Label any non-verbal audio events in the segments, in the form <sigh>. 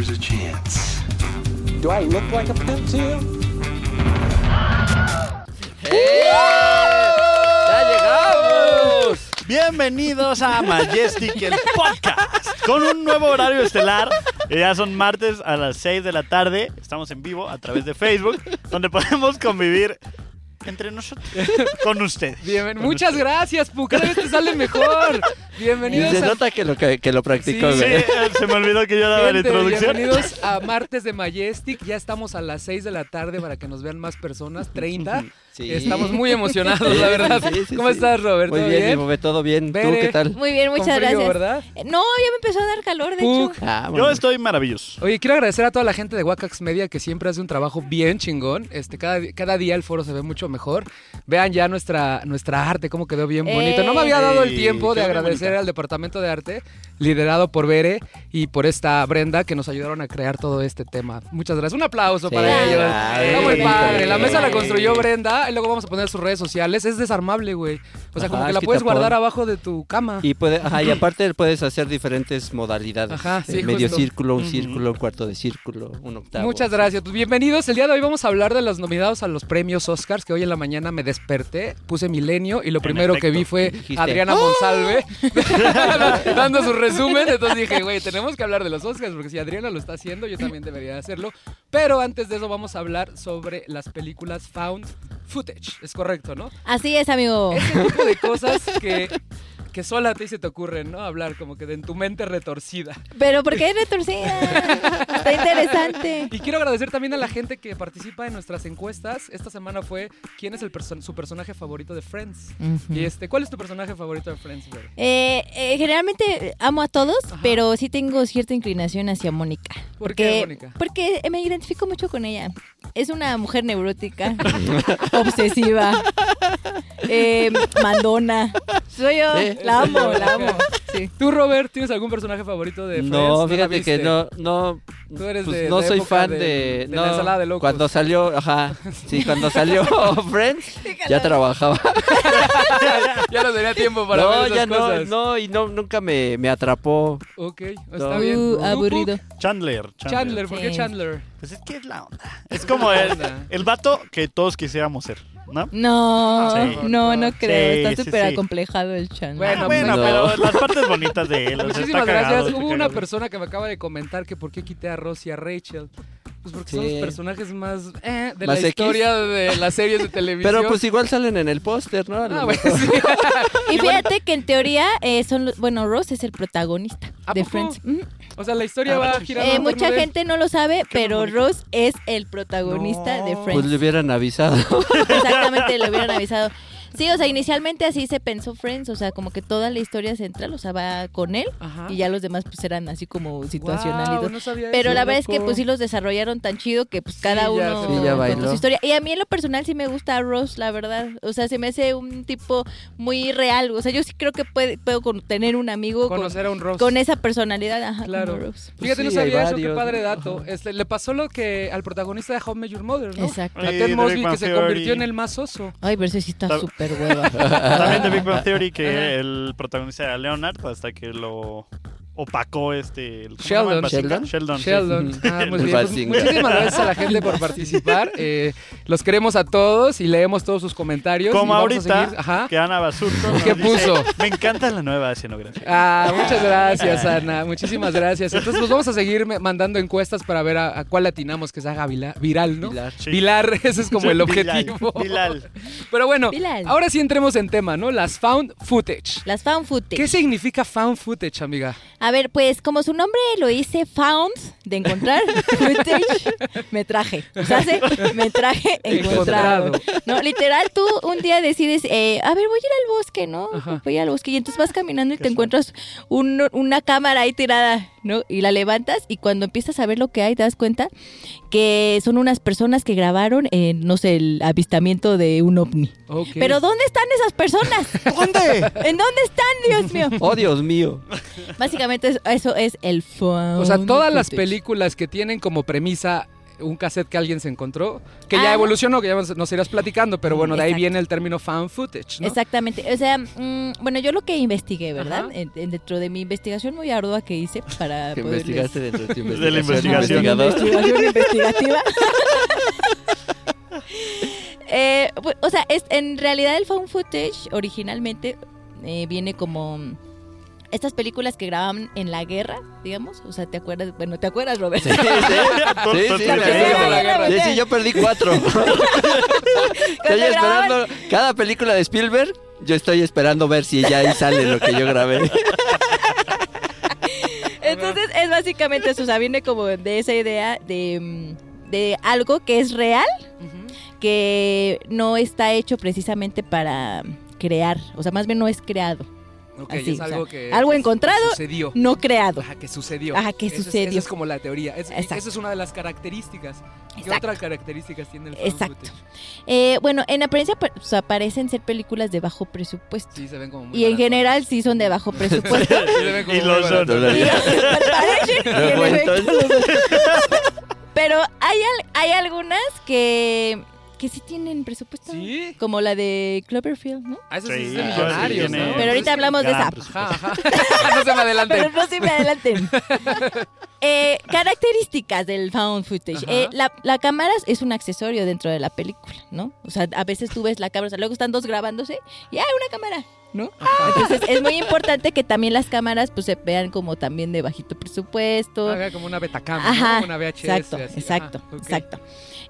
there's a chance. Do I look like a pimp to you? ¡Ya llegamos! Bienvenidos a Majestic, el podcast, con un nuevo horario estelar. Ya son martes a las 6 de la tarde. Estamos en vivo a través de Facebook, donde podemos convivir entre nosotros, <laughs> con ustedes. Bien, Con muchas ustedes. gracias, Pu. Cada vez te sale mejor. Y <laughs> Bienvenidos se a nota que lo, que, que lo practicó, Sí, Sí, güey. eh, se me olvidó que yo daba la introducción. bienvenidos a <laughs> Martes de Majestic. Ya estamos a las 6 de la tarde para que nos vean más personas, 30. Sí. Estamos muy emocionados, la verdad. Sí, sí, ¿Cómo sí. estás, Roberto? Muy bien, bebé, todo bien. ¿Tú qué tal? Muy bien, muchas frío, gracias. ¿verdad? No, ya me empezó a dar calor, de Puc. hecho. Ah, Yo estoy maravilloso. Oye, quiero agradecer a toda la gente de Wakax Media que siempre hace un trabajo bien chingón. Este, cada, cada día el foro se ve mucho mejor. Vean ya nuestra, nuestra arte, cómo quedó bien bonito. No me había dado el tiempo de bien agradecer al departamento de arte, liderado por Bere y por esta Brenda, que nos ayudaron a crear todo este tema. Muchas gracias. Un aplauso Sí, para ellos. Está muy padre. La mesa la construyó Brenda y luego vamos a poner sus redes sociales. Es desarmable, güey. O sea, como que la es puedes guardar abajo de tu cama. Y, puede, ajá, y aparte puedes hacer diferentes modalidades. Ajá, sí, Eh, Medio círculo, un círculo, un cuarto de círculo, un octavo. Muchas gracias. Pues bienvenidos. El día de hoy vamos a hablar de los nominados a los premios Oscars, que hoy en la mañana me desperté, puse Milenio y lo primero que vi fue Adriana ¡Ah! Monsalve <laughs> dando su <laughs> resumen. Entonces dije, güey, tenemos que hablar de los Oscars, porque si Adriana lo está haciendo, yo también debería hacerlo. Pero antes de eso vamos a hablar sobre las películas Found Footage. Es correcto, ¿no? Así es, amigo. Ese tipo de cosas que... Que solo a ti se te ocurren, ¿no? Hablar como que de en tu mente retorcida. Pero ¿por qué retorcida? <laughs> Está interesante. Y quiero agradecer también a la gente que participa en nuestras encuestas. Esta semana fue quién es el perso- su personaje favorito de Friends. Y este, ¿cuál es tu personaje favorito de Friends? Eh, eh, generalmente amo a todos, Ajá. pero sí tengo cierta inclinación hacia Mónica. ¿Por qué, Mónica? Porque me identifico mucho con ella. Es una mujer neurótica, <laughs> obsesiva, eh, mandona. Soy yo, Sí. la amo, la amo. <laughs> Sí. ¿Tú, Robert, tienes algún personaje favorito de Friends? No, fíjate que no, no, Tú eres pues de no soy fan de- de, de la no, ensalada de locos. Cuando salió, ajá, sí, cuando salió <laughs> Friends, ya trabajaba. Ya no tenía tiempo para no, ver esas ya cosas. no, no, y no, nunca me, me atrapó. Ok, está No. bien. Uh, ¿Tú, aburrido. Chandler. Chandler, ¿por qué Sí. Chandler? Pues es que es la onda. Es como el, el vato que todos quisiéramos ser, ¿no? No, Sí. no, no creo. Sí, Está súper sí. acomplejado el chan. Bueno, Ah, bueno, no. pero las partes bonitas de él. Muchísimas está cagado, gracias. Hubo una cagado. persona que me acaba de comentar que por qué quité a Ross y a Rachel. Pues porque son los personajes más eh, de ¿Más la X? historia de <laughs> las series de televisión. Pero pues igual salen en el póster, ¿no? A lo Ah, bueno, sí. <laughs> Y fíjate que en teoría eh, son los- bueno, Ross es el protagonista ¿A de poco? Friends. O sea, la historia Ah, va pues, girando. Eh, mucha de gente no lo sabe, pero. Ross es el protagonista No. de Pues Friends. le hubieran avisado. <laughs> Exactamente, lo hubieran avisado. Sí, o sea, inicialmente así se pensó Friends, o sea, como que toda la historia central, o sea, va con él Ajá. y ya los demás pues eran así como situacionalitos. no Pero eso, la verdad es que pues sí los desarrollaron tan chido que pues cada ya uno Sí, ya con bailó. su historia. Y a mí en lo personal sí me gusta Ross, la verdad. O sea, se me hace un tipo muy real. O sea, yo sí creo que puede- puedo con- tener un amigo con, Conocer a un Ross. con esa personalidad, ajá, Claro. Ross. Fíjate, no Sí, sabía eso, qué padre dato. Este, le pasó lo que al protagonista de Met Your Mother, ¿no? Exacto. A Ted Mosby, que se convirtió en el más oso. Ay, pero ese sí está Está- hueva. <laughs> También de Big Bang Theory, que el protagonista era Leonard, hasta que lo opacó este... el- ¿cómo se Sheldon. Sheldon. Sheldon. sí. Sheldon. <laughs> Ah, muy bien. Pues, muchísimas gracias a la gente por participar. <laughs> Eh, los queremos a todos y leemos todos sus comentarios. Como ahorita, Ajá. que Ana Basurto <laughs> nos ¿Qué dice, puso? Me encanta la nueva escenografía. Ah, muchas gracias, Ana. Muchísimas gracias. Entonces, pues vamos a seguir mandando encuestas para ver a, a cuál atinamos que se haga vila- viral, ¿no? Pilar. Sí. Vilar, ese es como el objetivo. Bilal. Pero bueno, Bilal. ahora sí entremos en tema, ¿no? Las found footage. Las found footage. ¿Qué significa found footage, amiga? A ver, pues como su nombre lo dice, found, de encontrar, <laughs> footage, me traje. O sea, hace, me traje <laughs> encontrado. Encontrado. No, literal, tú un día decides, eh, a ver, voy a ir al bosque, ¿no? Ajá. Voy al bosque y entonces vas caminando y te encuentras un- una cámara ahí tirada, ¿no? Y la levantas y cuando empiezas a ver lo que hay, te das cuenta que son unas personas que grabaron, eh, no sé, el avistamiento de un ovni. Pero ¿dónde están esas personas? <laughs> ¿Dónde? ¿En dónde están, Dios mío? <laughs> Oh, Dios mío. Básicamente es- eso es el found O sea, todas las películas que tienen como premisa un cassette que alguien se encontró, que Ah. ya evolucionó, que ya nos- irás platicando, pero bueno, de ahí viene el término fan footage, ¿no? Exactamente. O sea, mm, bueno, yo lo que investigué, ¿verdad? Ajá. En- en- dentro de mi investigación muy ardua que hice para <laughs> poderles- investigaste dentro de tu <laughs> De la investigación. investigación. investigación investigativa. <laughs> Eh, pu- o sea, es, en realidad el found footage originalmente eh, viene como estas películas que grababan en la guerra, digamos. O sea, ¿te acuerdas? Bueno, ¿te acuerdas, Robert? <laughs> Sí, sí, sí, sí, La me primera acuerdo. guerra. Sí, sí, yo perdí cuatro. <laughs> Estoy esperando cada película de Spielberg. Yo estoy esperando ver si ya ahí sale lo que yo grabé. <laughs> Entonces es básicamente eso, o sea, viene como de esa idea de, mm, de algo que es real, que no está hecho precisamente para crear, o sea, más bien no es creado, Ok, Así, es o algo sea, que... algo que encontrado, Sucedió. no creado. Ajá, que sucedió. Ajá, que es- sucedió. Esa es como la teoría. Es- Exacto. esa es una de las características. ¿Qué Exacto. otras características tiene el Exacto. Eh, bueno, en apariencia pa- o sea, parecen ser películas de bajo presupuesto. Sí, se ven como muy Y en general sí son de bajo presupuesto. <laughs> Sí, se ven como <laughs> Y muy lo son. <laughs> Pero hay, al- hay algunas que, que sí tienen presupuesto. Sí. Como la de Cloverfield, ¿no? Ah, eso sí, es de ah, millonarios, sí ¿no? Pero ahorita hablamos de esa. Ajá, ajá. <laughs> no se me adelanten. Pero no se me adelanten. <laughs> Eh, características del found footage. Eh, la, la cámara es un accesorio dentro de la película, ¿no? O sea, a veces tú ves la cámara, o sea, luego están dos grabándose y hay una cámara, ¿no? Entonces es muy importante que también las cámaras pues se vean como también de bajito presupuesto. Haga como una Betacam, ¿no? Ajá, Como una VHS. exacto, así. exacto, Ajá, exacto.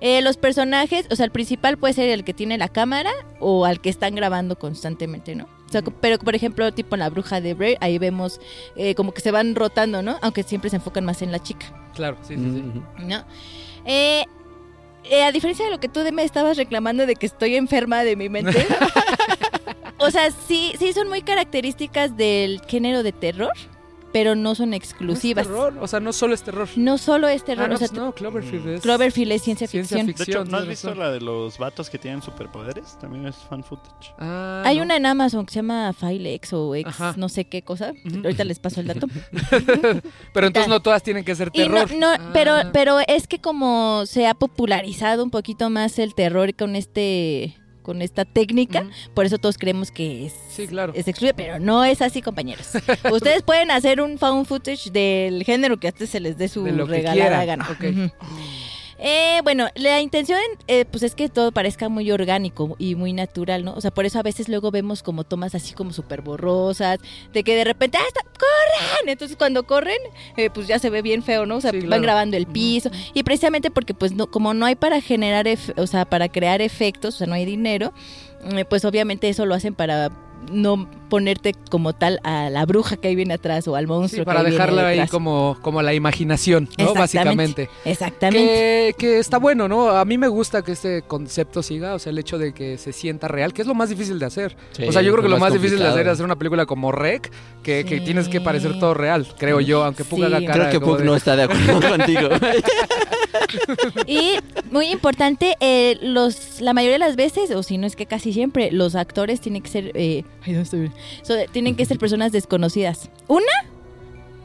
Eh, los personajes, o sea, el principal puede ser el que tiene la cámara o al que están grabando constantemente, ¿no? O sea, pero por ejemplo, tipo en la bruja de Blair, ahí vemos eh, como que se van rotando, ¿no? Aunque siempre se enfocan más en la chica, Claro, sí, sí, sí. ¿no? Eh, eh, a diferencia de lo que tú de me estabas reclamando de que estoy enferma de mi mente. <laughs> o sea, sí, sí son muy características del género de terror, pero no son ¿No es exclusivas. terror? O sea, no solo es terror. No solo es terror, Ah, no, o sea, pues no, Cloverfield es... Cloverfield es ciencia, Ciencia ficción. De hecho, ¿no has visto la de los vatos que tienen superpoderes? También es fan footage. Ah, Hay no. una en Amazon que se llama Filex o X, Ajá. no sé qué cosa. Ahorita les paso el dato. <laughs> Pero entonces no todas tienen que ser Y no, terror. no, Ah. pero, pero es que como se ha popularizado un poquito más el terror con este con esta técnica, por eso todos creemos que es, Sí, claro. es excluido, pero no es así, compañeros. <laughs> Ustedes pueden hacer un found footage del género que a ustedes se les dé su regalada gana. Ok. Ujú. Eh, bueno, la intención eh, pues es que todo parezca muy orgánico y muy natural, ¿no? O sea, por eso a veces luego vemos como tomas así como súper borrosas, de que de repente, ¡ah, está! ¡corran! Entonces cuando corren, eh, pues ya se ve bien feo, ¿no? O sea, Sí, van claro. grabando el piso. Y precisamente porque pues no, como no hay para generar, o sea, para crear efectos, o sea, no hay dinero, eh, pues obviamente eso lo hacen para no ponerte como tal a la bruja que ahí viene atrás o al monstruo Sí, para que ahí viene dejarla ahí como, como la imaginación, ¿no? Exactamente. Básicamente. Exactamente. Que, que está bueno, ¿no? A mí me gusta que este concepto siga, o sea, el hecho de que se sienta real, que es lo más difícil de hacer. Sí, o sea, yo creo que lo más más difícil de hacer es hacer una película como Rec, que, que tienes que parecer todo real, creo yo, aunque Pug Sí. haga cara Creo que como Pug de- no está de acuerdo <laughs> contigo. Y muy importante, eh, los, la mayoría de las veces, o si no es que casi siempre, los actores tienen que ser, eh, ay, ¿dónde estoy? So, tienen que ser personas desconocidas. Una,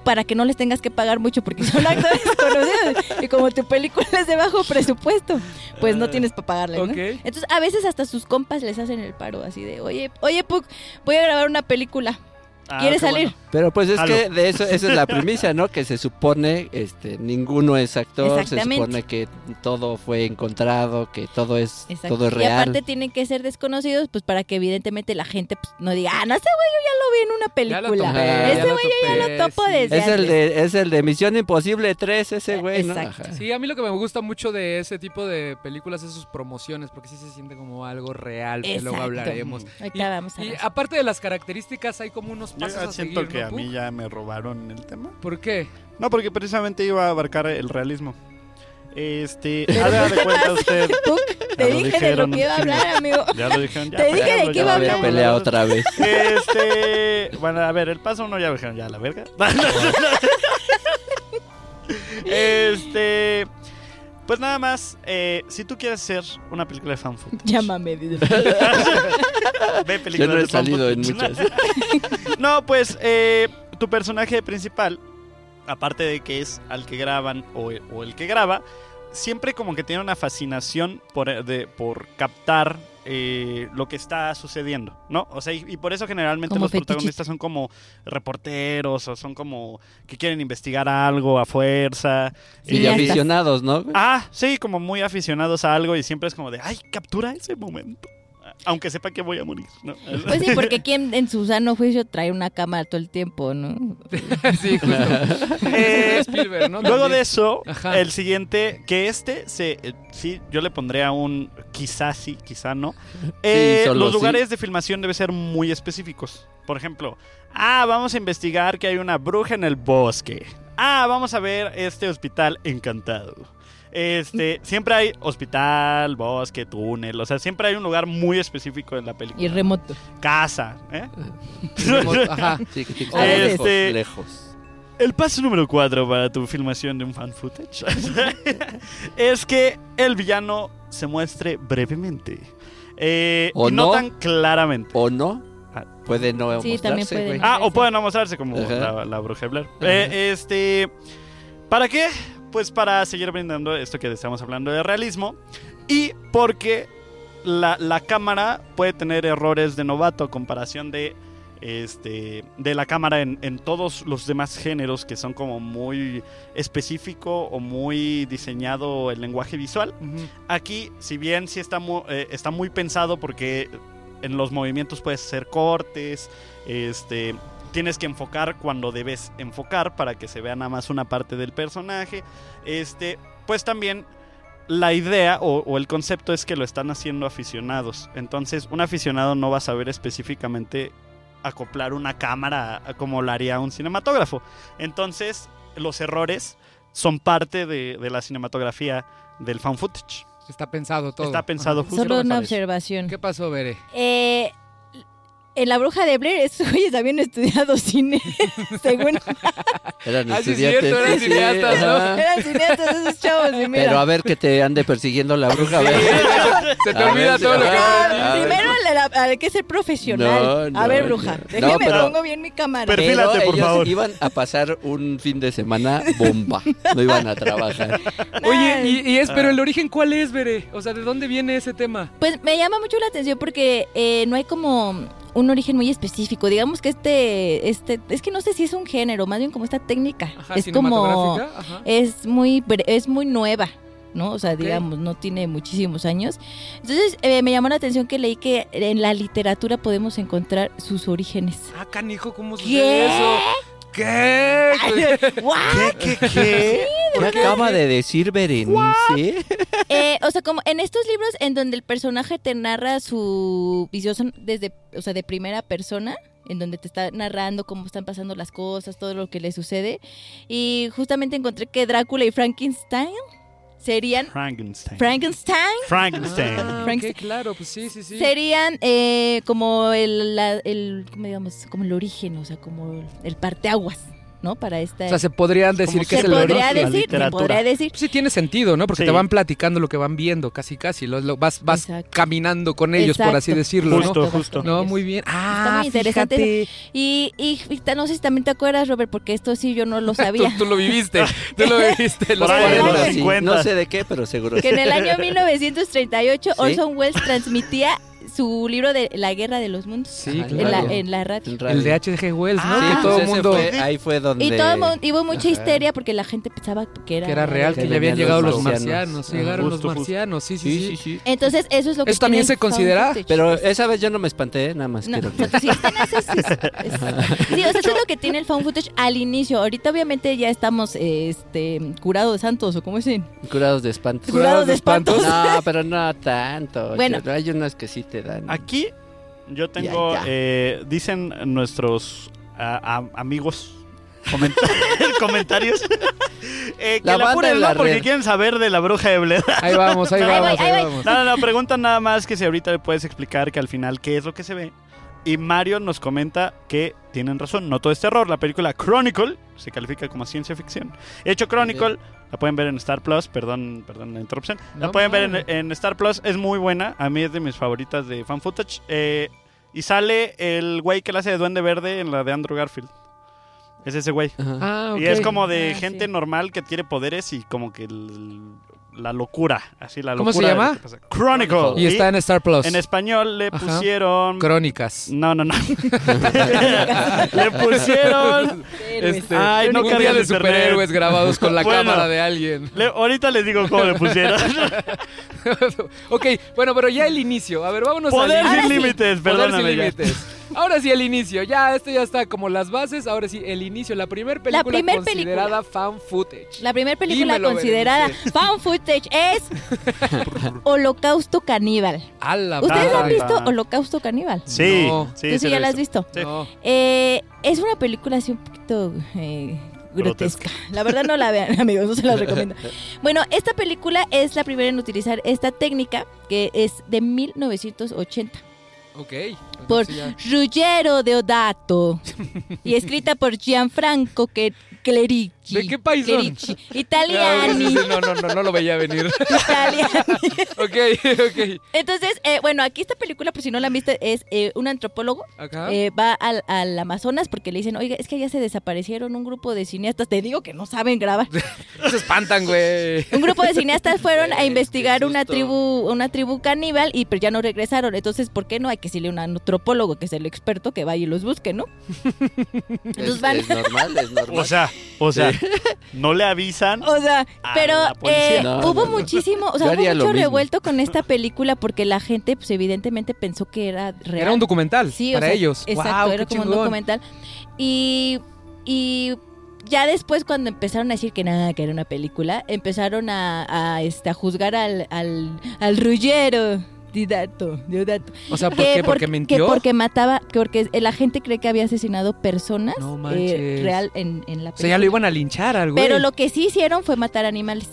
para que no les tengas que pagar mucho porque son <laughs> actores desconocidos. Y como tu película es de bajo presupuesto, pues no tienes para pagarle. ¿no? Entonces, a veces hasta sus compas les hacen el paro así de, oye, oye, Puck, voy a grabar una película. Ah, ¿Quieres qué salir? bueno. Pero pues es que de eso, esa es la premisa, ¿no? Que se supone, este, ninguno es actor, se supone que todo fue encontrado, que todo es, Exacto. todo es Y real. aparte tienen que ser desconocidos, pues para que evidentemente la gente pues, no diga, ah, no, ese güey yo ya lo vi en una Ya lo película. topé, ese güey yo ya lo topo sí. desde es el de, es el de Misión Imposible 3, ese güey, ¿no? Exacto. Ajá. Sí, a mí lo que me gusta mucho de ese tipo de películas es sus promociones, porque sí se siente como algo real, que luego Exacto. hablaremos. Y- vamos a Y ver. aparte de las características, hay como unos Yo pasos ya a siento seguir, que ¿no, a mí ya me robaron el tema. ¿Por qué? No, porque precisamente iba a abarcar el realismo. Este, <laughs> haga ¿por de cuenta usted. <laughs> Puck, te dije de lo que iba a hablar, amigo. <laughs> Ya lo dijeron, ya. Te dije de qué ya iba a hablar. pelear otra vez. Este, bueno, a ver, el paso uno ya lo dijeron, ya la verga. este, pues nada más, eh, si tú quieres hacer una película de fan footage, Llámame. dice. <laughs> ve Yo películas no he de fan salido en muchas. <laughs> No, pues eh, tu personaje principal, aparte de que es al que graban o, o el que graba, siempre como que tiene una fascinación por, eh, de, por captar eh, lo que está sucediendo, ¿no? O sea, y, y por eso generalmente Como los fetichista. protagonistas son como reporteros o son como que quieren investigar algo a fuerza. Y aficionados, ¿no? Ah, sí, como muy aficionados a algo y siempre es como de, ay, captura ese momento. Aunque sepa que voy a morir, ¿no? Pues sí, porque quien en su sano juicio trae una cámara todo el tiempo, ¿no? <laughs> sí, justo. <laughs> Eh, Spielberg, ¿no? Luego de eso, Ajá. el siguiente, que este, se, eh, sí, yo le pondría un quizá sí, quizá no. Eh, los sí. lugares de filmación deben ser muy específicos. Por ejemplo, ah, vamos a investigar que hay una bruja en el bosque. Ah, vamos a ver este hospital encantado. Este, siempre hay hospital, bosque, túnel, o sea, siempre hay un lugar muy específico en la película. Y remoto. Casa, ¿eh? <laughs> Ajá. Sí, que tiene que A estar veces. lejos, Este- lejos. El paso número 4 para tu filmación de un fan footage <laughs> es que el villano se muestre brevemente. Eh, ¿O y no, no? tan claramente. ¿O no, Ah. puede no Sí, también mostrarse, puede güey. no. Ah, o puede no mostrarse como Ajá. la, la bruja Blair. Eh, este. ¿Para qué? Pues para seguir brindando esto que estamos hablando de realismo. Y porque la, la cámara puede tener errores de novato a comparación de. Este, de la cámara en, en todos los demás géneros que son como muy específico o muy diseñado el lenguaje visual. Aquí, si bien sí está muy, está muy pensado porque en los movimientos puedes hacer cortes, este, tienes que enfocar cuando debes enfocar para que se vea nada más una parte del personaje. Este, pues también la idea o, o el concepto es que lo están haciendo aficionados. Entonces, un aficionado no va a saber específicamente acoplar una cámara a- como lo haría un cinematógrafo. Entonces, los errores son parte de, de la cinematografía del fan footage. Está pensado todo. Está pensado Solo una observación. ¿Qué pasó, Bere? Eh, en La Bruja de Blair, estos <laughs> güeyes habían estudiado cine, <laughs> según Eran Ah, sí, es estudiantes. cierto, eran sí, sí, cineastas, ¿no? eran cineastas esos chavos. Y mira. Pero a ver que te ande persiguiendo la bruja, a ver. <laughs> Se te A olvida ver, todo lo que. Ah, primero hay que ser profesional. No, a ver, bruja, no. déjeme No, pero- pongo bien mi cámara. Pero- Pero Perfílate, por ellos favor. iban a pasar un fin de semana bomba. No iban a trabajar. Oye, y, y es, pero el origen, ¿cuál es, Bere? O sea, ¿de dónde viene ese tema? Pues me llama mucho la atención porque eh, no hay como un origen muy específico. Digamos que este, este, es que no sé si es un género, más bien como esta técnica. Ajá, es como. Ajá. es muy, es muy nueva. ¿no? O sea, Ok. digamos, no tiene muchísimos años. Entonces, eh, me llamó la atención que leí que en la literatura podemos encontrar sus orígenes. Ah, canijo, ¿cómo ¿Qué? sucede eso? ¿Qué? <laughs> ¿What? ¿Qué, qué, qué? ¿Qué acaba de decir Berenice? Eh, o sea, como en estos libros en donde el personaje te narra su visión desde, o sea, de primera persona, en donde te está narrando cómo están pasando las cosas, todo lo que le sucede. Y justamente encontré que Drácula y Frankenstein serían Frankenstein. Frankenstein Frankenstein. Ah, Frank- ok, claro, pues sí, sí, sí. serían eh, como el, la- el, ¿cómo digamos? Como el origen, o sea, como el parteaguas, ¿no? Para esta. O sea, se podrían decir que se es el podría origen. decir, se podría decir. Pues sí tiene sentido, ¿no? Porque Sí. te van platicando lo que van viendo, casi casi. Lo, lo- vas vas Exacto. caminando con ellos, por así decirlo, Justo, ¿no? justo. No, muy bien. Ah, muy interesante fíjate. Y, y, y no sé si también te acuerdas, Robert, porque esto sí yo no lo <laughs> sabía. tú lo viviste, tú <laughs> lo viviste. los Por ahí, 40. los Sí, 50. no sé de qué, pero seguro. que en el año <laughs> 1938 Sí. Orson Welles transmitía su libro de La Guerra de los Mundos Sí, Ajá, en, la, claro. en la radio. Radio. El de H.G. Wells, ¿no? Ah, que todo pues el ese mundo... fue- ahí fue donde... Y todo el mundo, hubo mucha histeria porque la gente pensaba que era, Que era real, Que que ya habían llegado los marcianos. Llegaron Justo, los marcianos, sí, sí, Sí, sí. sí, sí. Entonces, eso es lo que ¿Eso también se el considera? Pero esa vez yo no me espanté, nada más No, quiero que... <laughs> sí o sea, eso es lo que tiene el found footage al inicio. Ahorita obviamente ya estamos este curados de santos o como dicen. Curados de espanto. Curados de espantos. No, pero no tanto. Bueno. Yo- Hay unas que sí te dan. Aquí yo tengo, eh, dicen nuestros am- amigos comenta- <laughs> <laughs> comentarios eh, que La la, apuren, en ¿no? la porque red. quieren saber de la bruja de Blair. Ahí vamos, ahí Ahí vamos, voy, ahí ahí voy. vamos. No, no, no, preguntan nada más que si ahorita le puedes explicar que al final qué es lo que se ve. Y Mario nos comenta que tienen razón, no todo es terror. La película Chronicle se califica como ciencia ficción. De hecho, Chronicle la pueden ver en Star Plus, perdón, perdón la interrupción. La No, pueden ver no. en, en Star Plus, es muy buena. A mí es de mis favoritas de fan footage. Eh, y sale el güey que la hace de Duende Verde en la de Andrew Garfield. Es ese güey. Ah. Y es como de Ah, gente sí. normal que tiene poderes y como que el- la locura. Así la ¿Cómo se locura llama? Chronicle. Y está en Star Plus. en español le Ajá. pusieron. Crónicas. No, no, no. <laughs> le pusieron. Este, Ay, no de superhéroes grabados con la Bueno. cámara de alguien. le- ahorita les digo cómo le pusieron. <laughs> ok, bueno, pero ya el inicio. A ver, vámonos Poder al sin límites, Poder perdóname. sin ya. límites. Ahora sí, el inicio. Ya, esto ya está como las bases. Ahora sí, el inicio. La primera película primer considerada fan footage. La primera película Dímelo, considerada Berenice. found footage es <laughs> Holocausto Caníbal. A la ¿Ustedes han visto Holocausto Caníbal? Sí, No. sí, Tú sí ya la has visto. Sí. No. Eh, es una película así un poquito eh, grotesca. La verdad no la vean, <laughs> amigos, no se la recomiendo. <laughs> Bueno, esta película es la primera en utilizar esta técnica que es de 1980 Ok. por. Ruggero Deodato y escrita por Gianfranco Che- ¿De qué país son? Ah, Italiani. sí, no, no, no, no lo veía venir. Italiani. <laughs> ok, ok. Entonces, eh, bueno, aquí esta película, por si no la han visto, es eh, un antropólogo Acá. Eh, va al, al Amazonas porque le dicen, oiga, es que ya se desaparecieron un grupo de cineastas. Te digo que no saben grabar. <laughs> Se espantan, güey. Un grupo de cineastas fueron a investigar una tribu, una tribu caníbal y pero ya no regresaron. Entonces, ¿por qué no? Hay que decirle a un antropólogo que es el experto que vaya y los busque, ¿no? <laughs> Entonces Es, van- es normal, es normal. O sea, o sea, <laughs> no le avisan. O sea, A pero la eh, No, hubo no, no. muchísimo, o sea, hubo mucho revuelto con esta película porque la gente, pues evidentemente pensó que era real. Era un documental Sí, o para sea, ellos. Exacto, era como un documental. Y, y ya después cuando empezaron a decir que nada, que era una película, empezaron a, a, este, a juzgar al, al, al rullero. Didato, Diodato. O sea, ¿por Que qué? ¿Porque mintió? Que porque mataba, que porque la gente cree que había asesinado personas No eh, real en, en la O sea, ya lo película. iban a linchar al güey. Pero lo que sí hicieron fue matar animales.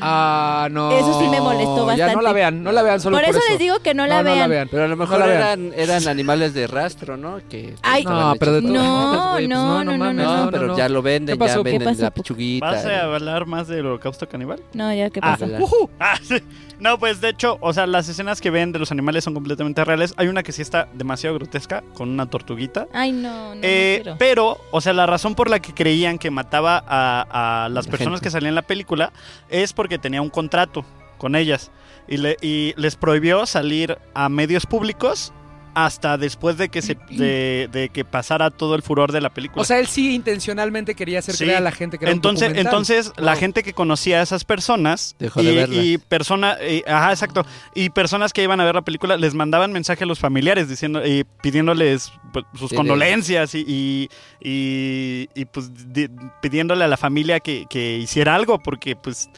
Ah, no. Eso sí me molestó Ya no bastante. la vean, no la vean solo por, por, eso, les digo que no la no, vean. No la vean. Pero a lo mejor eran, eran animales de rastro, ¿no? Que Ay. No, pero de todas No, maneras, <laughs> güey, pues no, no, no, No, no, pero no. ya lo venden, ¿Qué pasó? ya ¿Qué venden pasó? la pechuguita. ¿Vas a hablar más del holocausto caníbal? No, ya, ¿qué Ah, pasa? la- ujú. Ah, sí. No, pues de hecho, o sea, las escenas que ven de los animales son completamente reales. Hay una que sí está demasiado grotesca con una tortuguita. Ay, no, no, Eh, pero, o sea, la razón por la que creían que mataba a, a las La personas gente. que salían en la película es porque tenía un contrato con ellas y, le, y les prohibió salir a medios públicos hasta después de que se de, de que pasara todo el furor de la película. O sea, él sí intencionalmente quería hacer Sí. creer a la gente que era un entonces, documental. entonces la gente que conocía a esas personas Dejó y, de verla. y persona, y- ajá, exacto, y personas que iban a ver la película les mandaban mensaje a los familiares diciendo y pidiéndoles pues, sus condolencias y, y, y- y, pues di- pidiéndole a la familia que, que hiciera algo porque pues,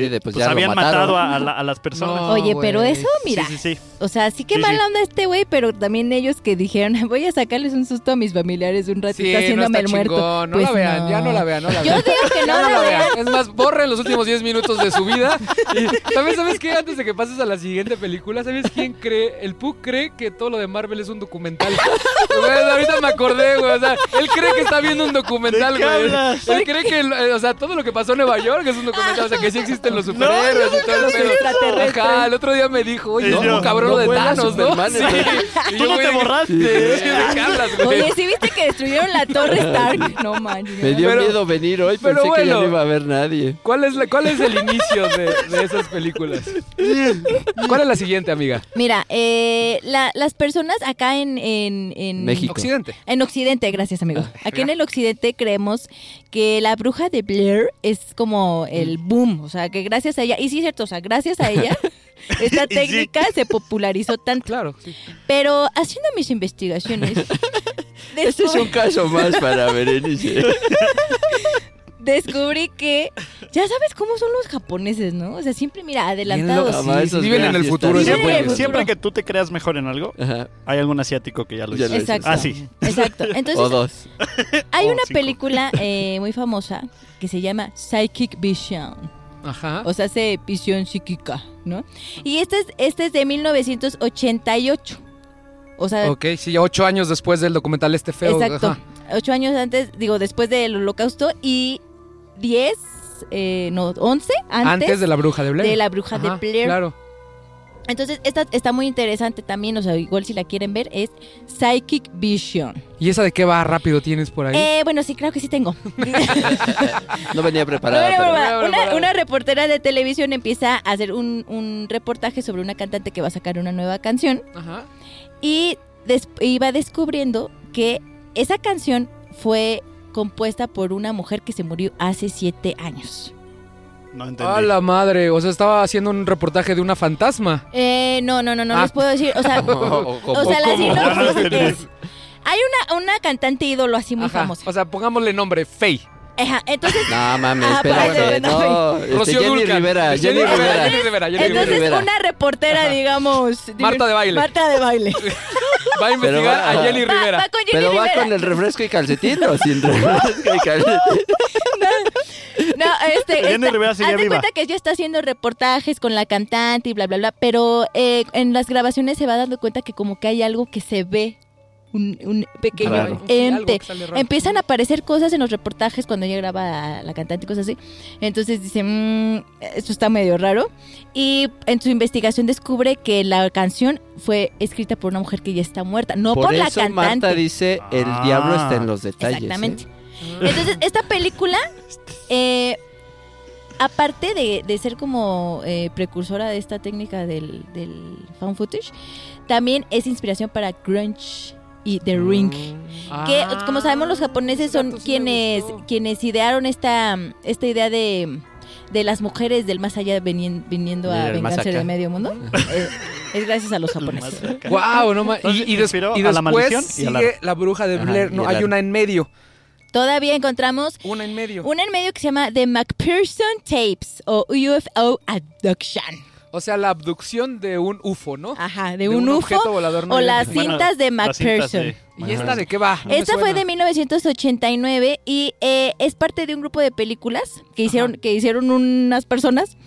Sí, de, pues, pues, ya lo habían mataron. matado a, a la- a las personas. No, Oye, pero eso, mira, Sí, sí, sí. o sea, sí que Sí, mala sí. onda este güey, pero también ellos que dijeron, <laughs> voy a sacarles un susto a mis familiares un ratito Sí, no haciéndome está el muerto. No Pues la vean, ya no la vean, no la Yo vean. digo que <laughs> no, no la la vean. vean. Es más, borren los últimos 10 minutos de su vida. Y también, ¿sabes qué? Antes de que pases a la siguiente película, ¿sabes quién cree? El Puck cree que todo lo de Marvel es un documental. <laughs> Ahorita me acordé, güey. O sea, él cree que está viendo un documental, ¿De qué güey. Él cree que, eh, o sea, todo lo que pasó en Nueva York es un documental. O sea, que sí existen los superhéroes y todo el pedo. Ajá, el otro día me dijo, oye, es yo, un cabrón no de Thanos, ¿no? Sí. Y Tú no güey, te ¿de- borraste. Oye, ¿sí viste que destruyeron la torre Stark? No manches. Me dio Pero- miedo venir hoy, pero pensé que ya bueno. no iba a ver nadie. ¿Cuál es, la- ¿Cuál es el inicio de, de esas películas? ¿Cuál es la siguiente, amiga? Mira, eh, la- las personas acá en, en, en México. Occidente. En Occidente, gracias amigo. Aquí en el Occidente creemos que la bruja de Blair es como el boom, o sea, que gracias a ella, y sí es cierto, o sea, gracias a ella, <laughs> esta sí. técnica se popularizó tanto. Claro, sí. Pero haciendo mis investigaciones, <laughs> Este es un caso más para Berenice. <laughs> descubrí que ya sabes cómo son los japoneses, ¿no? O sea, siempre, mira, adelantados. Sí, viven en el futuro, están esos Viven en el bien futuro. Siempre que tú te creas mejor en algo, Ajá. hay algún asiático que ya lo hizo. Exacto. Ah, sí. Exacto. O Entonces, dos. hay o una cinco. película eh, muy famosa que se llama Psychic Vision. Ajá. O sea, hace visión psíquica, ¿no? Y este es, este es de 1988. O sea, Ok, sí, ocho años después del documental este feo. exacto. ajá. Ocho años antes, digo, después del holocausto y diez, eh, no, once antes, Antes de la bruja de Blair. de la bruja de Ajá, Blair. Claro. Entonces, esta está muy interesante también, o sea, igual si la quieren ver, es Psychic Vision. ¿Y esa de qué va rápido tienes por ahí? Eh, bueno, sí, claro que sí tengo. <laughs> No venía preparada. No, no, pero- no, pero- una, reportera de televisión empieza a hacer un, un reportaje sobre una cantante que va a sacar una nueva canción Ajá. y des- iba descubriendo que esa canción fue compuesta por una mujer que se murió hace siete años. No entendí. A la madre, o sea, estaba haciendo un reportaje de una fantasma. Eh, no, no, no, no Ah. les puedo decir, o sea, <laughs> O- o sea, la <laughs> no sinopsis es... Hay una, una cantante ídolo así muy Ajá. famosa. O sea, pongámosle nombre, Faye. Ajá, entonces No mames, Ah, espérate. pero bueno, No, este, Rocío Jenny Dulcan. Rivera. Jenny Jenny Rivera, Rivera. Jenny Rivera, Jenny Entonces Rivera. una reportera, digamos... Marta de baile. Marta de baile. <laughs> Va a investigar va- a Jenny Va- Rivera. Va, con Jenny Pero va Rivera. con el refresco y calcetín o sin refresco y calcetín. No, este... Jenny esta- Rivera sigue haz de viva. cuenta que ella está haciendo reportajes con la cantante y bla, bla, bla, pero eh, en las grabaciones se va dando cuenta que como que hay algo que se ve, un, un pequeño ente. Empiezan a aparecer cosas en los reportajes cuando ella graba a la cantante y cosas así. Entonces dice, "Mm, esto está medio raro. Y en su investigación descubre que la canción fue escrita por una mujer que ya está muerta, no por, Por la cantante. Marta dice, el Ah. diablo está en los detalles. Exactamente. ¿eh? Entonces, esta película, eh, aparte de, de ser como eh, precursora de esta técnica del, del found footage, también es inspiración para Grunge y The Ring. Que, Ah, como sabemos, los japoneses ese son sí quienes, quienes idearon esta, esta idea de, de las mujeres del más allá venien- viniendo a vengarse del medio mundo. <laughs> Eh, es gracias a los japoneses. Guau, no Y, y des- inspiró y a la después maldición y sigue la bruja de Blair. No, hay una en medio. Todavía encontramos Una en medio. una en medio que se llama The McPherson Tapes o UFO Abduction. O sea, la abducción de un UFO, ¿no? Ajá, de, un, UFO objeto volador no o las cintas de McPherson. sí. ¿Y esta de qué va? No Esta fue de 1989 y eh, es parte de un grupo de películas que hicieron, que hicieron unas personas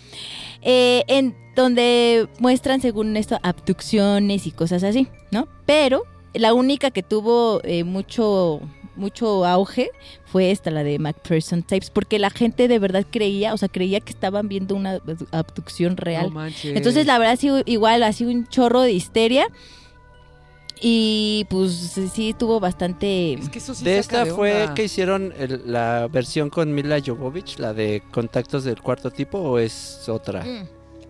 eh, en donde muestran, según esto, abducciones y cosas así, ¿no? Pero la única que tuvo eh, mucho mucho auge fue esta, la de McPherson Tapes, porque la gente de verdad creía, o sea, creía que estaban viendo una abducción real. No manches. Entonces, la verdad, sí, igual, ha sido un chorro de histeria. Y pues sí, tuvo bastante. Es que eso sí De esta fue que hicieron el- la versión con Mila Jovovich, la de Contactos del Cuarto Tipo, o es otra? Mm.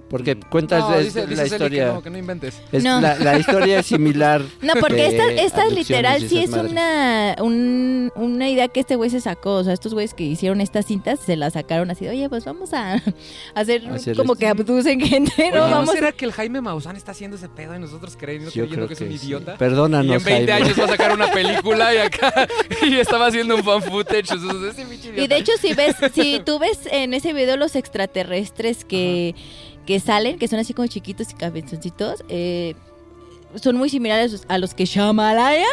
Porque cuentas No, es dice, la historia. Que no, que no inventes. es No. la, la historia es similar. <laughs> No, porque esta, esta literal sí es madres. una, un- una idea que este güey se sacó. O sea, estos güeyes que hicieron estas cintas se las sacaron así oye, pues vamos a <laughs> hacer Hacer como que abducen gente, Oye, ¿no? ¿no Vamos. será que el Jaime Maussan está haciendo ese pedo y nosotros creyendo, Yo creyendo creo que, que, es un sí. idiota? Perdónanos, y en 20 Jaime. años va a sacar una película y acá <laughs> y estaba haciendo un fan footage. o sea, ese pinche Y de hecho, si ves, si tú ves en ese video los extraterrestres que, que salen, que son así como chiquitos y cabezoncitos, eh, son muy similares a los que Shamalaya,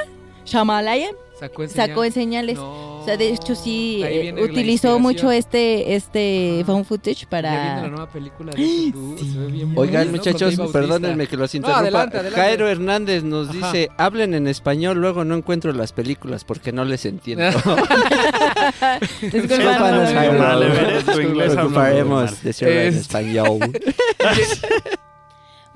Shamalaya sacó en sacó en señal. señales. No. O sea, de hecho sí eh, utilizó mucho este este Ajá. found footage la para nueva película de <gasps> ese dude, se ve bien Oigan, muchachos, perdónenme que los No, interrumpa. adelante, adelante. Jairo Hernández nos Ajá. dice, hablen en español, luego no encuentro las películas porque no les entiendo. <laughs> <laughs> <laughs> Discúlpanos, Jairo. Vale, veré tu inglés Nos ocuparemos de decirlo en Es- español. <laughs>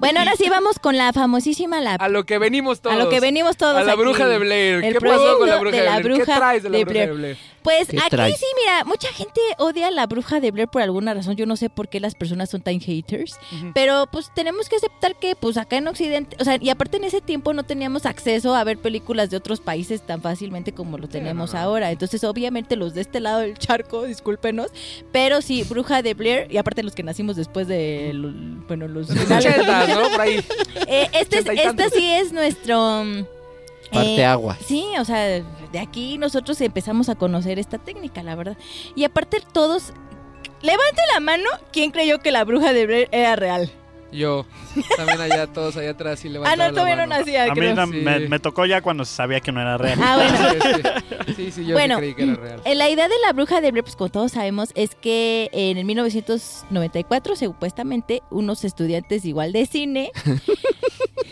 Bueno, ahora sí vamos con la famosísima la A lo que venimos todos. a lo que venimos todos A la aquí. bruja de Blair. El ¿Qué pasó con la bruja de de, la Blair? ¿Qué bruja traes de la de bruja Blair. de Blair? Pues ¿Qué aquí traes? sí, mira, mucha gente odia a la bruja de Blair por alguna razón. Yo no sé por qué las personas son tan haters. Pero pues tenemos que aceptar que pues acá en Occidente, o sea, y aparte en ese tiempo no teníamos acceso a ver películas de otros países tan fácilmente como lo tenemos no, no. ahora. Entonces obviamente los de este lado del charco, discúlpenos, pero sí, bruja de Blair, y aparte los que nacimos después de, bueno, los... En los finales de los- 80, ¿no? Por ahí. <laughs> Eh, este, es- este sí es nuestro... mm, Parte eh, agua. Sí, o sea, de aquí nosotros empezamos a conocer esta técnica, la verdad. Y aparte todos, levante la mano, ¿quién creyó que la bruja de Blair era real? Yo. También allá, todos allá atrás y Ah, no, todavía no nacía, A mí creo. no- Sí. me, me tocó ya cuando sabía que no era real. Ah, bueno. <laughs> Sí, sí. Yo Bueno, sí creí que era real. Eh, La idea de la bruja de Blair, pues como todos sabemos, es que en el 1994, supuestamente, unos estudiantes igual de cine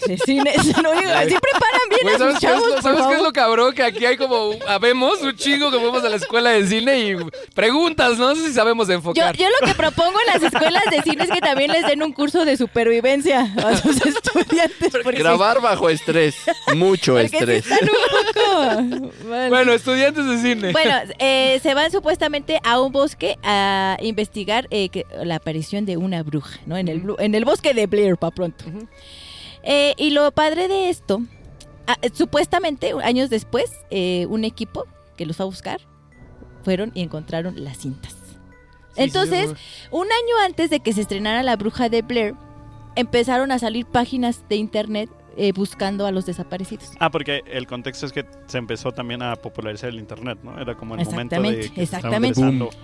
de cine. <laughs> No digo, siempre paran bien a ¿sabes, sus qué es, lo, por ¿sabes qué es lo cabrón? Que aquí hay como, habemos un chingo que fuimos a la escuela de cine y preguntas, no sé si sabemos Yo, enfocar. yo lo que propongo en las escuelas de cine es que también les den un curso de supervivencia a sus <laughs> estudiantes. Porque Grabar bajo estrés. Mucho porque sí estrés. están un poco... Bueno, estudiantes de cine. Bueno, eh, se van supuestamente a un bosque a investigar eh, que- la aparición de una bruja, ¿no? En el, blu- en el bosque de Blair, para pronto. Eh, y lo padre de esto, ah, eh, supuestamente, años después, eh, un equipo que los fue a buscar fueron y encontraron las cintas. Entonces, un año antes de que se estrenara La Bruja de Blair, empezaron a salir páginas de internet eh, buscando a los desaparecidos. Ah, porque el contexto es que se empezó también a popularizar el internet, ¿no? Era como el momento de Exactamente, que exactamente.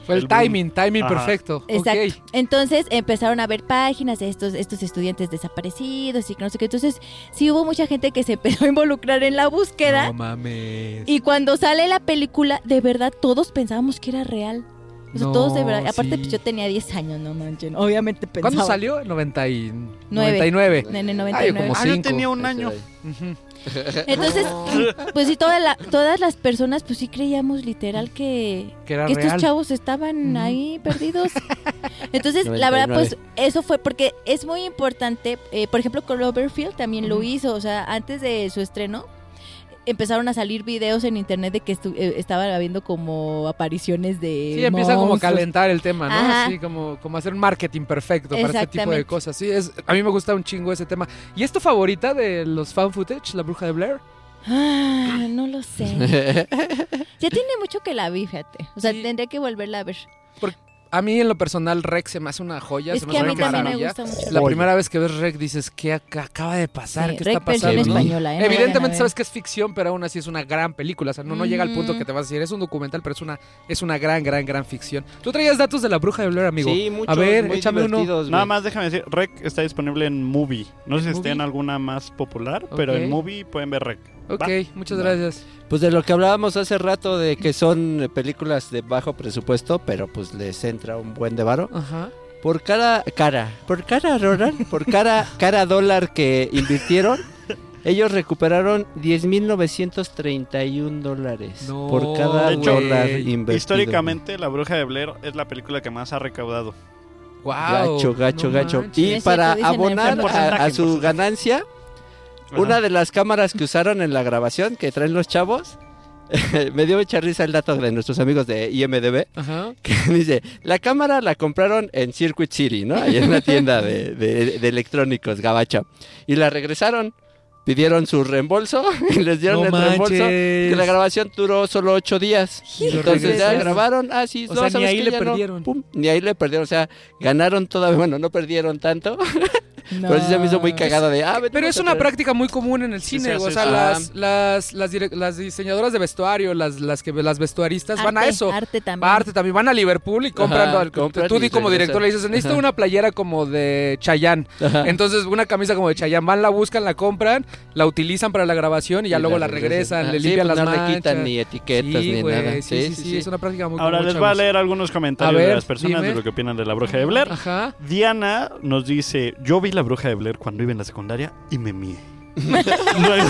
Fue el, boom. timing, timing Ajá. perfecto. Exacto. Ok. Entonces empezaron a ver páginas de estos, estos estudiantes desaparecidos y que no sé qué. Entonces sí hubo mucha gente que se empezó a involucrar en la búsqueda. No mames. Y cuando sale la película, de verdad todos pensábamos que era real. O sea, No, todos de verdad. Aparte, sí. pues yo tenía 10 años, no manchen. Obviamente pensaba. ¿Cuándo salió? 90 y... Nueve. 99. En el Ah, 99. yo como Ah, yo cinco. tenía un año. <laughs> Entonces, pues sí, toda la- todas las personas, pues sí creíamos literal que, Que estos chavos estaban ahí perdidos. <laughs> Entonces, la verdad, pues eso fue porque es muy importante. eh, por ejemplo, Cloverfield también lo hizo. O sea, antes de su estreno, empezaron a salir videos en internet de que estu- eh, estaban habiendo como apariciones de. Sí, empieza como a calentar el tema, ¿no? Ajá. Así como, como hacer marketing perfecto para este tipo de cosas. Sí, es, a mí me gusta un chingo ese tema. ¿Y es tu favorita de los fan footage, La Bruja de Blair? Ah, no lo sé. <laughs> ya tiene mucho que la vi, fíjate. O sea, Sí. tendré que volverla a ver. A mí en lo personal Rex se me hace una joya. es se me que a hace mí una también me maravilla. gusta mucho. La Joya. primera vez que ves Rec dices, ¿qué ac- acaba de pasar? Sí, ¿Qué Rec está versión pasando? no? española, ¿eh? No vayan a Evidentemente ver. sabes que es ficción, pero aún así es una gran película. O sea, no, no llega al punto Ujú. que te vas a decir, es un documental, pero es una, es una gran, gran, gran ficción. Tú traías datos de la bruja de Blair, amigo. Sí, muchos, a ver, muy échame uno. divertidos, Nada güey. más déjame decir, Rec está disponible en Movie. No sé si ¿En esté en alguna más popular, pero Ok. en Movie pueden ver Rec. Ok, Va. muchas Va. gracias. Pues de lo que hablábamos hace rato de que son eh, películas de bajo presupuesto, pero pues les entra un buen de varo. Ajá. Por cada cara, por cada Roland, por cada, cada dólar que invirtieron, ellos recuperaron 10.931 dólares No, por cada De hecho, dólar invertido. Históricamente, La Bruja de Blair es la película que más ha recaudado. Wow. Gacho, gacho, gacho. manches. Y para abonar a, su ganancia, una de las cámaras que usaron en la grabación que traen los chavos, <laughs> me dio mucha risa el dato de nuestros amigos de IMDB, Ajá. que <laughs> dice, la cámara la compraron en Circuit City, ¿no? Ahí en una tienda de, de- de electrónicos, gabacha. Y la regresaron, pidieron su reembolso <laughs> y les dieron No el reembolso. manches. Que la grabación duró solo ocho días. Lo Entonces ya grabaron, ah, sí, O no, sea, ni ¿sabes ahí le no. perdieron. Pum, ni ahí le perdieron, o sea, ganaron todavía, bueno, no perdieron tanto, No. pero sí se me hizo muy cagado de, ah, Pero es una traer- práctica muy común en el cine. o sea, las, las, las, diseñadoras de vestuario, las, las, que, las vestuaristas van a eso. Arte también. Arte también, van a Liverpool y compran. Ajá, al- compran tú y di como regresan. director le dices, necesito Ajá. una playera como de Chayanne. Ajá. Entonces, una camisa como de Chayanne, van, la buscan, la compran, la utilizan para la grabación y ya Y luego la regresan, Ajá, le sí, limpian pues las no manchas. le quitan ni etiquetas sí, ni nada. Sí, sí, sí, es una práctica muy Ahora les voy a leer algunos comentarios de las personas de lo que opinan de La Bruja de Blair. Ajá. Diana nos dice, yo vi La Bruja de Blair cuando iba en la secundaria y me mié. Luego,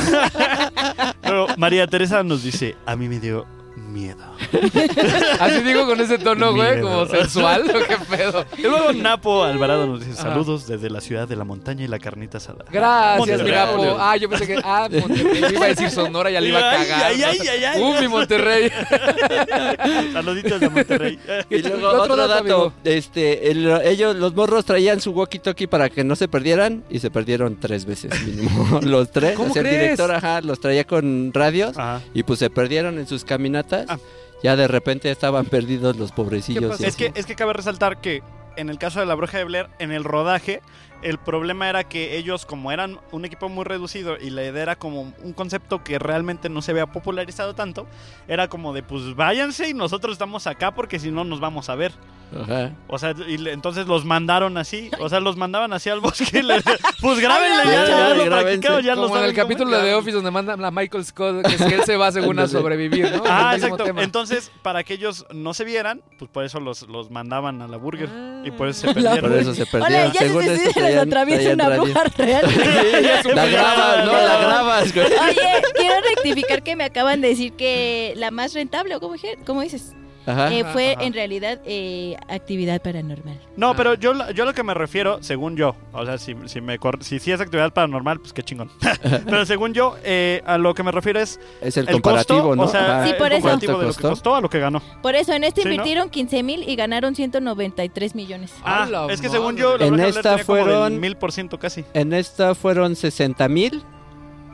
<laughs> <laughs> María Teresa nos dice, a mí me dio miedo. <laughs> Así digo con ese tono, güey, Miedo. como sensual, ¿o qué pedo? Y luego Napo Alvarado nos dice, Ajá. saludos desde la ciudad de la montaña y la carnita asada. Gracias, Monterrey. Mirapo. Ah, yo pensé que. Ah, Monterrey. Yo iba a decir Sonora, ya le iba a Ay, cagar. ay, ay, ay, ay. Uh, mi Monterrey. <laughs> Saluditos de Monterrey. Y luego Otro otro, dato, dato, amigo. este, el- ellos, los morros traían su walkie-talkie para que no se perdieran y se perdieron tres veces mínimo, <laughs> los tres. ¿Cómo O sea, el crees? director, ajá, los traía con radios Ajá. y pues se perdieron en sus caminatas. Ah. Ya de repente estaban perdidos los pobrecillos. Es que, es que cabe resaltar que en el caso de la bruja de Blair, en el rodaje, el problema era que ellos, como eran un equipo muy reducido y la idea era como un concepto que realmente no se había popularizado tanto, era como de pues váyanse y nosotros estamos acá porque si no nos vamos a ver. Ajá. O sea, y le- entonces los mandaron así. O sea, los mandaban así al bosque. y <laughs> le- pues grábenle, ya, ya lo ya lo Como en el cómo- capítulo de The Office donde mandan a Michael Scott, que es que él se va según a sobrevivir, ¿no? Ah, exacto. tema. Entonces, para que ellos no se vieran, pues por eso los, los mandaban a la burger. Y por eso se perdieron. Por eso se perdieron. Hola, ya se Según esto, suicida, lo atraviesa una bruja real. <laughs> La grabas, no, la grabas, güey. Oye, quiero rectificar que me acaban de decir que la más rentable, o ¿cómo, dije- cómo dices? Ajá. Eh, fue ajá. en realidad eh, actividad paranormal. No, pero yo, la- yo lo que me refiero, según yo, o sea, si, si, me si, sí es actividad paranormal, pues qué chingón. <laughs> pero según yo, eh, a lo que me refiero es Es el, el comparativo, costo, ¿no? o sea. Sí, por el eso. comparativo de lo que ¿Cuánto costó a lo que ganó. Por eso, en este Sí, ¿no? invirtieron 15 mil y ganaron 193 millones. Ah, la es que según yo, En esta fueron- mil por ciento casi. En esta fueron 60 mil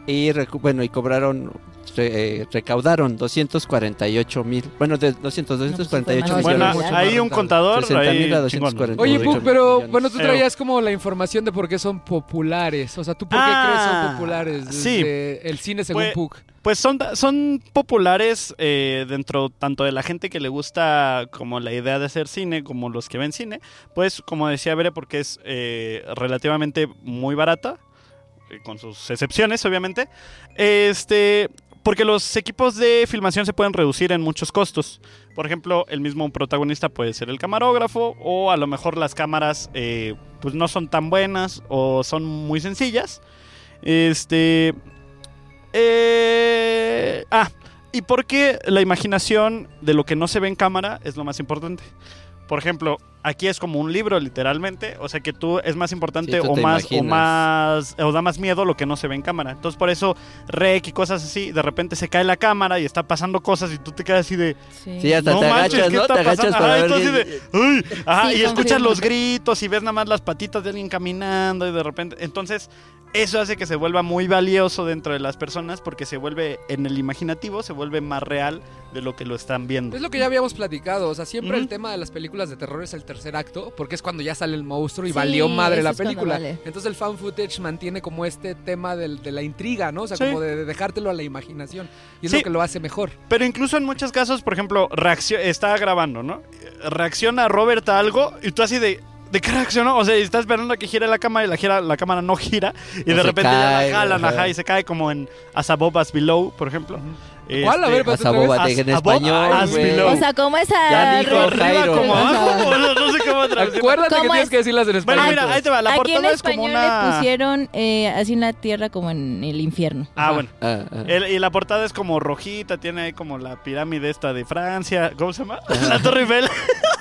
y bueno y cobraron re- eh, recaudaron 248 mil bueno de 200 248 No, pues, Bueno, millones mucho ahí un contador, 60 mil a ahí 240. chingón. Oye, Puck, pero millones. bueno, tú traías como la información de por qué son populares. O sea, ¿tú por qué Ah, crees son populares? sí. el cine según Pues- Puck. Pues son, son populares eh, dentro tanto de la gente que le gusta como la idea de hacer cine como los que ven cine. Pues como decía Bere, porque es eh, relativamente muy barata, con sus excepciones obviamente. Este, porque los equipos de filmación se pueden reducir en muchos costos. Por ejemplo, el mismo protagonista puede ser el camarógrafo o a lo mejor las cámaras eh, pues no son tan buenas o son muy sencillas. Este... eh, ah, y porque la imaginación de lo que no se ve en cámara es lo más importante. Por ejemplo, aquí es como un libro, literalmente. O sea que tú es más importante Sí, o más, o más, o da más miedo lo que no se ve en cámara. Entonces por eso rec y cosas así, de repente se cae la cámara y está pasando cosas y tú te quedas así de, Sí, hasta te manches, agachas, ¿qué ¿no? está Te agachas pasando? para Ajá, ver y de, "Uy", ajá, Sí, y escuchas los gritos y ves nada más las patitas de alguien caminando y de repente, entonces eso hace que se vuelva muy valioso dentro de las personas porque se vuelve en el imaginativo, se vuelve más real de lo que lo están viendo. Es lo que ya habíamos platicado. O sea, siempre el tema de las películas de terror es el tercer acto, porque es cuando ya sale el monstruo y Sí, valió madre la película. vale. Entonces el fan footage mantiene como este tema del- de la intriga, ¿no? O sea, Sí. como de, de dejártelo a la imaginación. Y es Sí. lo que lo hace mejor. Pero incluso en muchos casos, por ejemplo, está grabando, ¿no? Reacciona Robert a algo y tú así de... ¿De qué reaccionó? O sea, estás esperando a que gire la cámara y la, gira, la cámara no gira. Y de repente cae, ya la jalan, ajá. y se cae como en As Above, As Below, por ejemplo. ¿Cuál? A ver, Este. Asabóbate en español, as güey. below. O sea, como esa... Ya dijo arriba Jairo. como abajo, no, no sé cómo traducirlo. Acuérdate que ¿Cómo tienes es? que decirlas en español. Bueno, mira, ahí te va. La Aquí en portada es como español una... le pusieron eh, así en la tierra como en el infierno. Ah, bueno. Ah, ah. El- y la portada es como rojita, tiene ahí como la pirámide esta de Francia. ¿Cómo se llama? <laughs> La Torre Eiffel.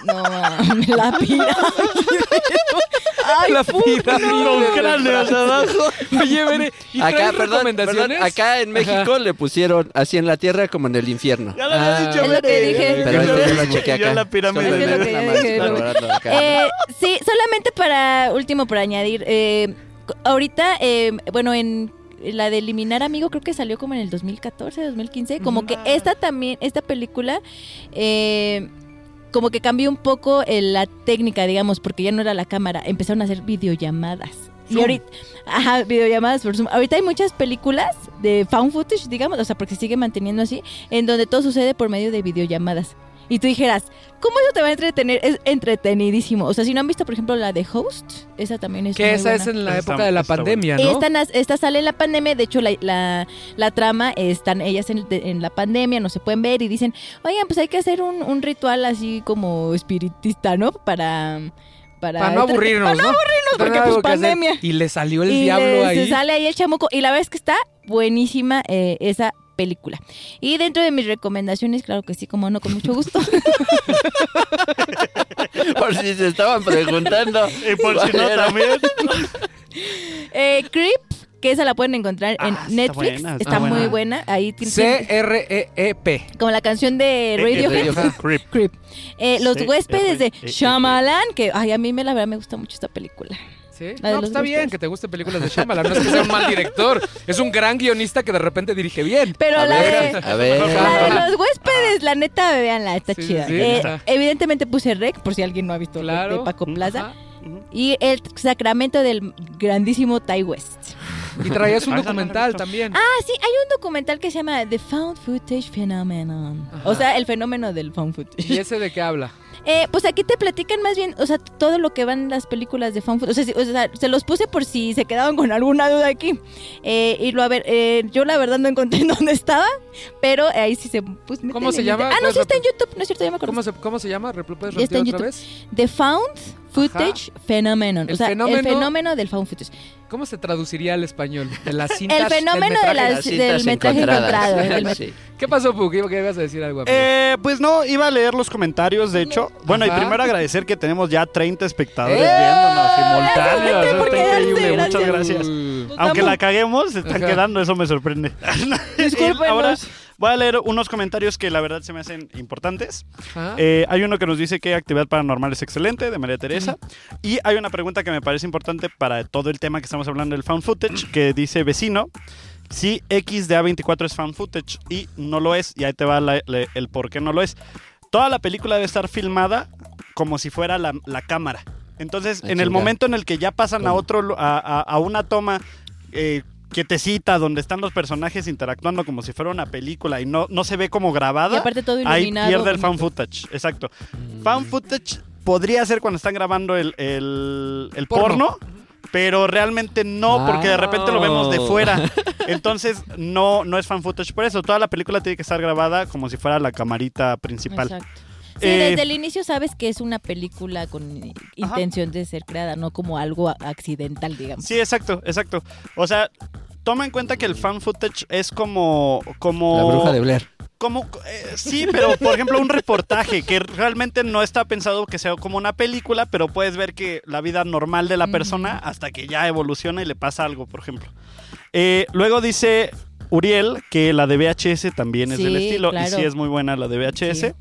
No, mames, la pirámide. <laughs> Ay, la pirámide Con cráneos abajo. Oye, Bere, ¿y Acá, perdón, recomendaciones? perdón, acá en México le pusieron así en la tierra como en el infierno. Ya lo había Ah. dicho, Es lo que dije. Pero este yo lo chequé Yo acá. la pirámide. Es lo que yo dije. Eh, sí, solamente para último para añadir. eh, ahorita, eh, bueno, en la de eliminar amigo creo que salió como en el 2014, 2015. Como que esta también, esta película, eh, como que cambió un poco eh, la técnica, digamos, porque ya no era la cámara, empezaron a hacer videollamadas. Y ahorita, ajá, videollamadas por Zoom. Ahorita hay muchas películas de found footage, digamos, o sea, porque se sigue manteniendo así, en donde todo sucede por medio de videollamadas. Y tú dijeras, ¿cómo eso te va a entretener? Es entretenidísimo. O sea, si no han visto, por ejemplo, la de Host, esa también es Que muy esa buena. es en la Está- época de la pandemia, ¿no? Esta, esta sale en la pandemia, de hecho la, la, la trama están ellas en, la pandemia, no se pueden ver y dicen, oigan, pues hay que hacer un, un ritual así como espiritista, ¿no? Para... Para, Para no aburrirnos, para ¿no? aburrirnos, porque pues pandemia. Y le salió el y diablo le- ahí. se sale ahí el chamuco. Y la verdad es que está buenísima eh, esa película. Y dentro de mis recomendaciones, claro que sí, como no, con mucho gusto. <laughs> Por si se estaban preguntando. Y por si no también. <laughs> eh, Creep, que esa la pueden encontrar en Ah, está Netflix. buena, está está muy buena. buena. Ahí tiene C-R-E-E-P. como la canción de Radiohead. Radiohead. Creep. Creep. Eh, los Sí, huéspedes de E, E, Shyamalan, que ay, a mí me la verdad me gusta mucho esta película. ¿Sí? La de No, los está bien que te gusten películas de Shyamalan. No es que sea un mal director. Es un gran guionista que de repente dirige bien. Pero A la ver, de a ver. la de los huéspedes, la neta, véanla, está Sí, chida. sí, Eh, está. evidentemente puse Rec, por si alguien no ha visto Rec Claro. de Paco Plaza. Y el sacramento del grandísimo Ty West. Y traías un Ah, documental también. Ah, sí, hay un documental que se llama The Found Footage Phenomenon. Ajá. O sea, el fenómeno del found footage. ¿Y ese de qué habla? Eh, pues aquí te platican más bien, o sea, todo lo que van las películas de found footage. O sea, si- o sea, se los puse por si se quedaban con alguna duda aquí. Eh, y lo a ver, eh, yo la verdad no encontré en <laughs> dónde estaba, pero ahí sí se pues, ¿Cómo se llama? Ah, no, ¿Puedes sí está en YouTube, no es cierto, ya me acuerdo. ¿Cómo se, cómo se llama? ¿Repl- ¿Puedes está en otra YouTube. vez? The Found Footage Phenomenon. O sea, fenómeno- el fenómeno del found footage. ¿Cómo se traduciría al español? De <laughs> las cintas, El fenómeno de metraje. las- Las cintas del metraje encontradas. encontrado, del <laughs> met- Sí. ¿Qué pasó, Puck? Iba que ibas a decir algo. Eh, pues no, iba a leer los comentarios, de hecho. Bueno, y primero agradecer que tenemos ya 30 espectadores ¡Eh! viéndonos simultáneos. Está increíble, muchas gracias. gracias. Aunque la caguemos, se están Ajá. quedando, eso me sorprende. <laughs> Discúlpenos. Ahora voy a leer unos comentarios que la verdad se me hacen importantes. Eh, hay uno que nos dice que actividad paranormal es excelente, de María Teresa. Y hay una pregunta que me parece importante para todo el tema que estamos hablando del found footage, que dice vecino. Si X de A24 es found footage y no lo es, y ahí te va la- la- el por qué no lo es. Toda la película debe estar filmada como si fuera la, la cámara. Entonces, Ah, en el momento en el que ya pasan a otro, a- a una toma eh, quietecita, donde están los personajes interactuando como si fuera una película y no, no se ve como grabada, Y aparte todo ahí pierde el found footage. Exacto. Found footage podría ser cuando están grabando el, el- el porno. Porno. pero realmente no, porque de repente lo vemos de Ah. fuera. <laughs> Entonces, no, no es fan footage por eso. Toda la película tiene que estar grabada como si fuera la camarita principal. Exacto. Sí, Eh, desde el inicio sabes que es una película con intención de ser creada, no como algo accidental, digamos. Sí, exacto, exacto. O sea, toma en cuenta que el fan footage es como... como La bruja de Blair. como eh, sí, pero por ejemplo un reportaje que realmente no está pensado que sea como una película, pero puedes ver que la vida normal de la persona hasta que ya evoluciona y le pasa algo, por ejemplo. Eh, luego dice Uriel que la de VHS también es Sí, del estilo claro. y sí es muy buena la de VHS.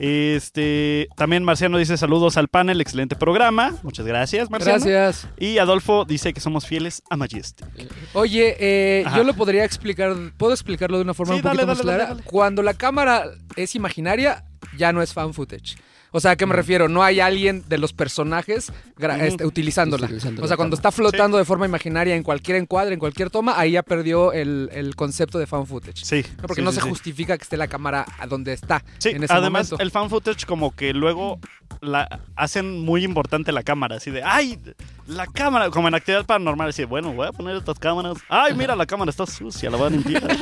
Este, también Marciano dice saludos al panel, excelente programa. Muchas gracias, Marciano. Gracias. Y Adolfo dice que somos fieles a Majestic. Oye, eh, yo lo podría explicar, puedo explicarlo de una forma Sí, un poquito dale, más dale, clara. dale, dale. Cuando la cámara es imaginaria, ya no es fan footage. O sea, ¿a qué me refiero? No hay alguien de los personajes este, utilizándola. Utilizando O sea, cuando está flotando de forma imaginaria en cualquier encuadre, en cualquier toma, ahí ya perdió el, el concepto de fan footage. Sí. No, porque sí, no sí, se sí. justifica que esté la cámara a donde está Sí, en ese además momento. el fan footage como que luego la hacen muy importante la cámara, así de, ay, la cámara, como en actividad paranormal, así de, bueno, voy a poner estas cámaras, ay, mira, la cámara está sucia, la voy a limpiar. <laughs>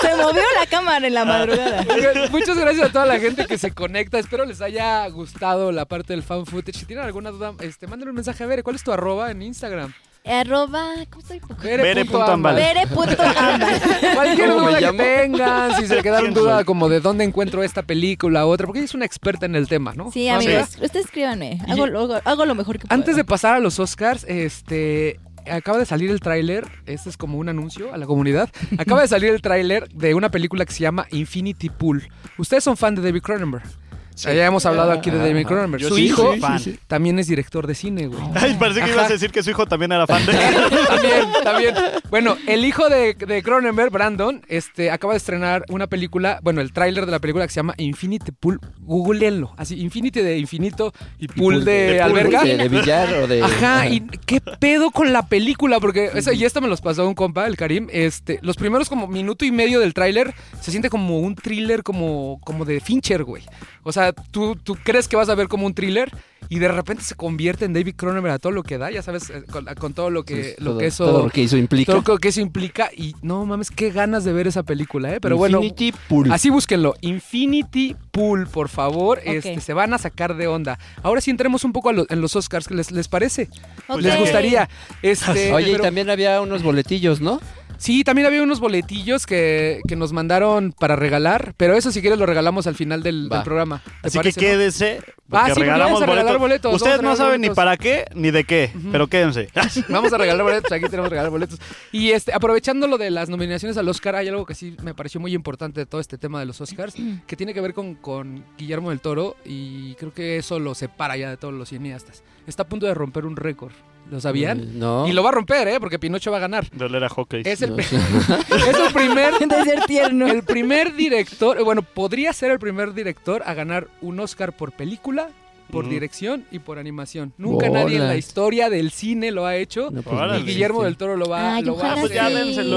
Se movió la cámara en la madrugada. <laughs> Oigan, Muchas gracias a toda la gente que se conecta. Espero les haya gustado la parte del fan footage. Si tienen alguna duda, este, mándenle un mensaje a ver. ¿Cuál es tu arroba en Instagram? Arroba, ¿cómo estoy? Bere.ámbale. Bere.ámbale. <laughs> Cualquier ¿Cómo me duda que tengan, si se quedaron ¿Quién duda como de dónde encuentro esta película u otra, porque ella es una experta en el tema, ¿no? Sí, amigos, ustedes escríbanme. Hago, hago- hago lo mejor que puedo. Antes de pasar a los Oscars, este acaba de salir el tráiler, este es como un anuncio a la comunidad. <laughs> Acaba de salir el tráiler de una película que se llama Infinity Pool. Ustedes son fan de David Cronenberg. Ya hemos hablado aquí de David Cronenberg. Su sí, hijo sí, también es director de cine, güey. Ay, parece que Ajá. ibas a decir que su hijo también era fan de <laughs> también, también. Bueno, el hijo de, de Cronenberg, Brandon, este, acaba de estrenar una película, bueno, el tráiler de la película que se llama Infinity Pool. Googleenlo. Así, Infinity de infinito y pool, de, de alberga. De, de billar o de... Ajá, y qué pedo con la película, porque eso, y esto me los pasó un compa, el Karim. Este, los primeros como minuto y medio del tráiler se siente como un thriller como, como de Fincher, güey. O sea, tú, tú crees que vas a ver como un thriller y de repente se convierte en David Cronenberg a todo lo que da, ya sabes, eh, con, con todo lo que, lo todo, que eso. todo lo que eso implica. todo lo que eso implica. Y no mames, qué ganas de ver esa película, ¿eh? Pero bueno. Infinity Pool. Así búsquenlo. Infinity Pool, por favor. Este, se van a sacar de onda. Ahora sí entremos un poco a lo- en los Oscars. ¿Les, les parece? ¿Les gustaría? Este, Oye, pero- y también había unos boletillos, ¿no? Sí, también había unos boletillos que, que nos mandaron para regalar. Pero eso si quieres lo regalamos al final del, programa. ¿Te Así que parece, quédese, porque Ah, sí, porque regalamos vamos a regalar boletos, vamos Ustedes no saben ni boletos. para qué ni de qué, pero quédense. <laughs> Vamos a regalar boletos, aquí tenemos regalar boletos. Y este, aprovechando lo de las nominaciones al Oscar, hay algo que sí me pareció muy importante de todo este tema de los Oscars, <clears throat> que tiene que ver con, con Guillermo del Toro y creo que eso lo separa ya de todos los cineastas. Está a punto de romper un récord. ¿Lo sabían? No. Y lo va a romper, ¿eh? Porque Pinocho va a ganar. De oler a hockey. Es el, No <laughs> es el primer <laughs> De ser tierno. el primer director, bueno, podría ser el primer director a ganar un Oscar por película por dirección y por animación. Nunca nadie en la historia del cine lo ha hecho. No, pues, Órale. Y Guillermo sí. del Toro lo va, Ay, lo va a ojalá pues ya sí.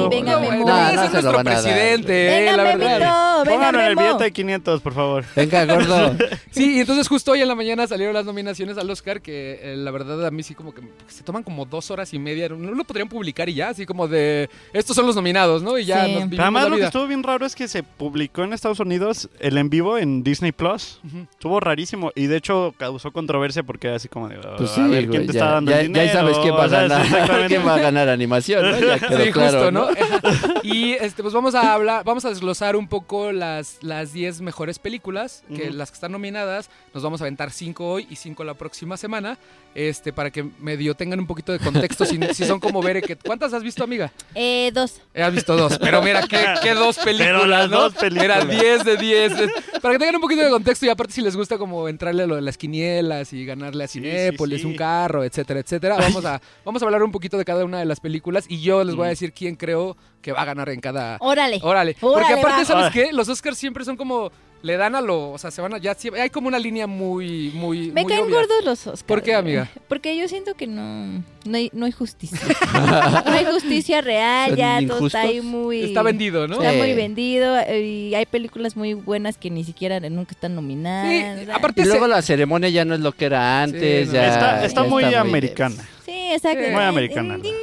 Venga, No, Memo. no, no es nuestro presidente, eh, Venga, la Memito, verdad. venga, Pónganlo en el billete de 500, por favor. Venga, gordo. <laughs> Sí, y entonces justo hoy en la mañana salieron las nominaciones al Oscar, que eh, la verdad a mí sí como que se toman como dos horas y media. No lo podrían publicar y ya, así como de estos son los nominados, ¿no? Y ya Sí. nos además la lo que vida. estuvo bien raro es que se publicó en Estados Unidos el en vivo en Disney Plus. Ujú. Estuvo rarísimo y de hecho causó controversia porque era así como de Pues a sí, ver quién güey, te ya, está dando ya- el ya dinero. sabes quién va a O sea, ganar, quién va a ganar animación, ¿no? Ya <laughs> quedó Sí, claro, justo, ¿no? <laughs> y este, pues vamos a hablar, vamos a desglosar un poco las las 10 mejores películas, que Ujú. las que están nominadas, nos vamos a aventar 5 hoy y 5 la próxima semana, este, para que medio tengan un poquito de contexto, si, si son como Bere, que ¿cuántas has visto, amiga? Eh, dos. Eh, Has visto dos, pero mira, qué, qué dos películas, Pero las ¿no? dos películas. Era 10 de 10. eh, Para que tengan un poquito de contexto y aparte si les gusta como entrarle a lo de las quinielas y ganarle a Cinépolis, sí, sí. un carro, etcétera, etcétera. Vamos a, vamos a hablar un poquito de cada una de las películas y yo les voy a Mm. decir quién creo que va a ganar en cada... Órale. Órale. Porque Órale, aparte, va. ¿sabes qué? Los Oscars siempre son como... Le dan a lo... O sea, se van a... Ya, hay como una línea muy... muy Me muy caen obvia. gordos los Oscars. ¿Por qué, amiga? Porque yo siento que no, no, hay, no hay justicia. no hay justicia real, ya todo está ahí muy... Está vendido, ¿no? Está Sí. muy vendido y hay películas muy buenas que ni siquiera nunca están nominadas. Sí, aparte Y luego se- la ceremonia ya no es lo que era antes, no. ya... Está, está ya muy está americana. Sí, exacto. Sí. Muy americana, Ding,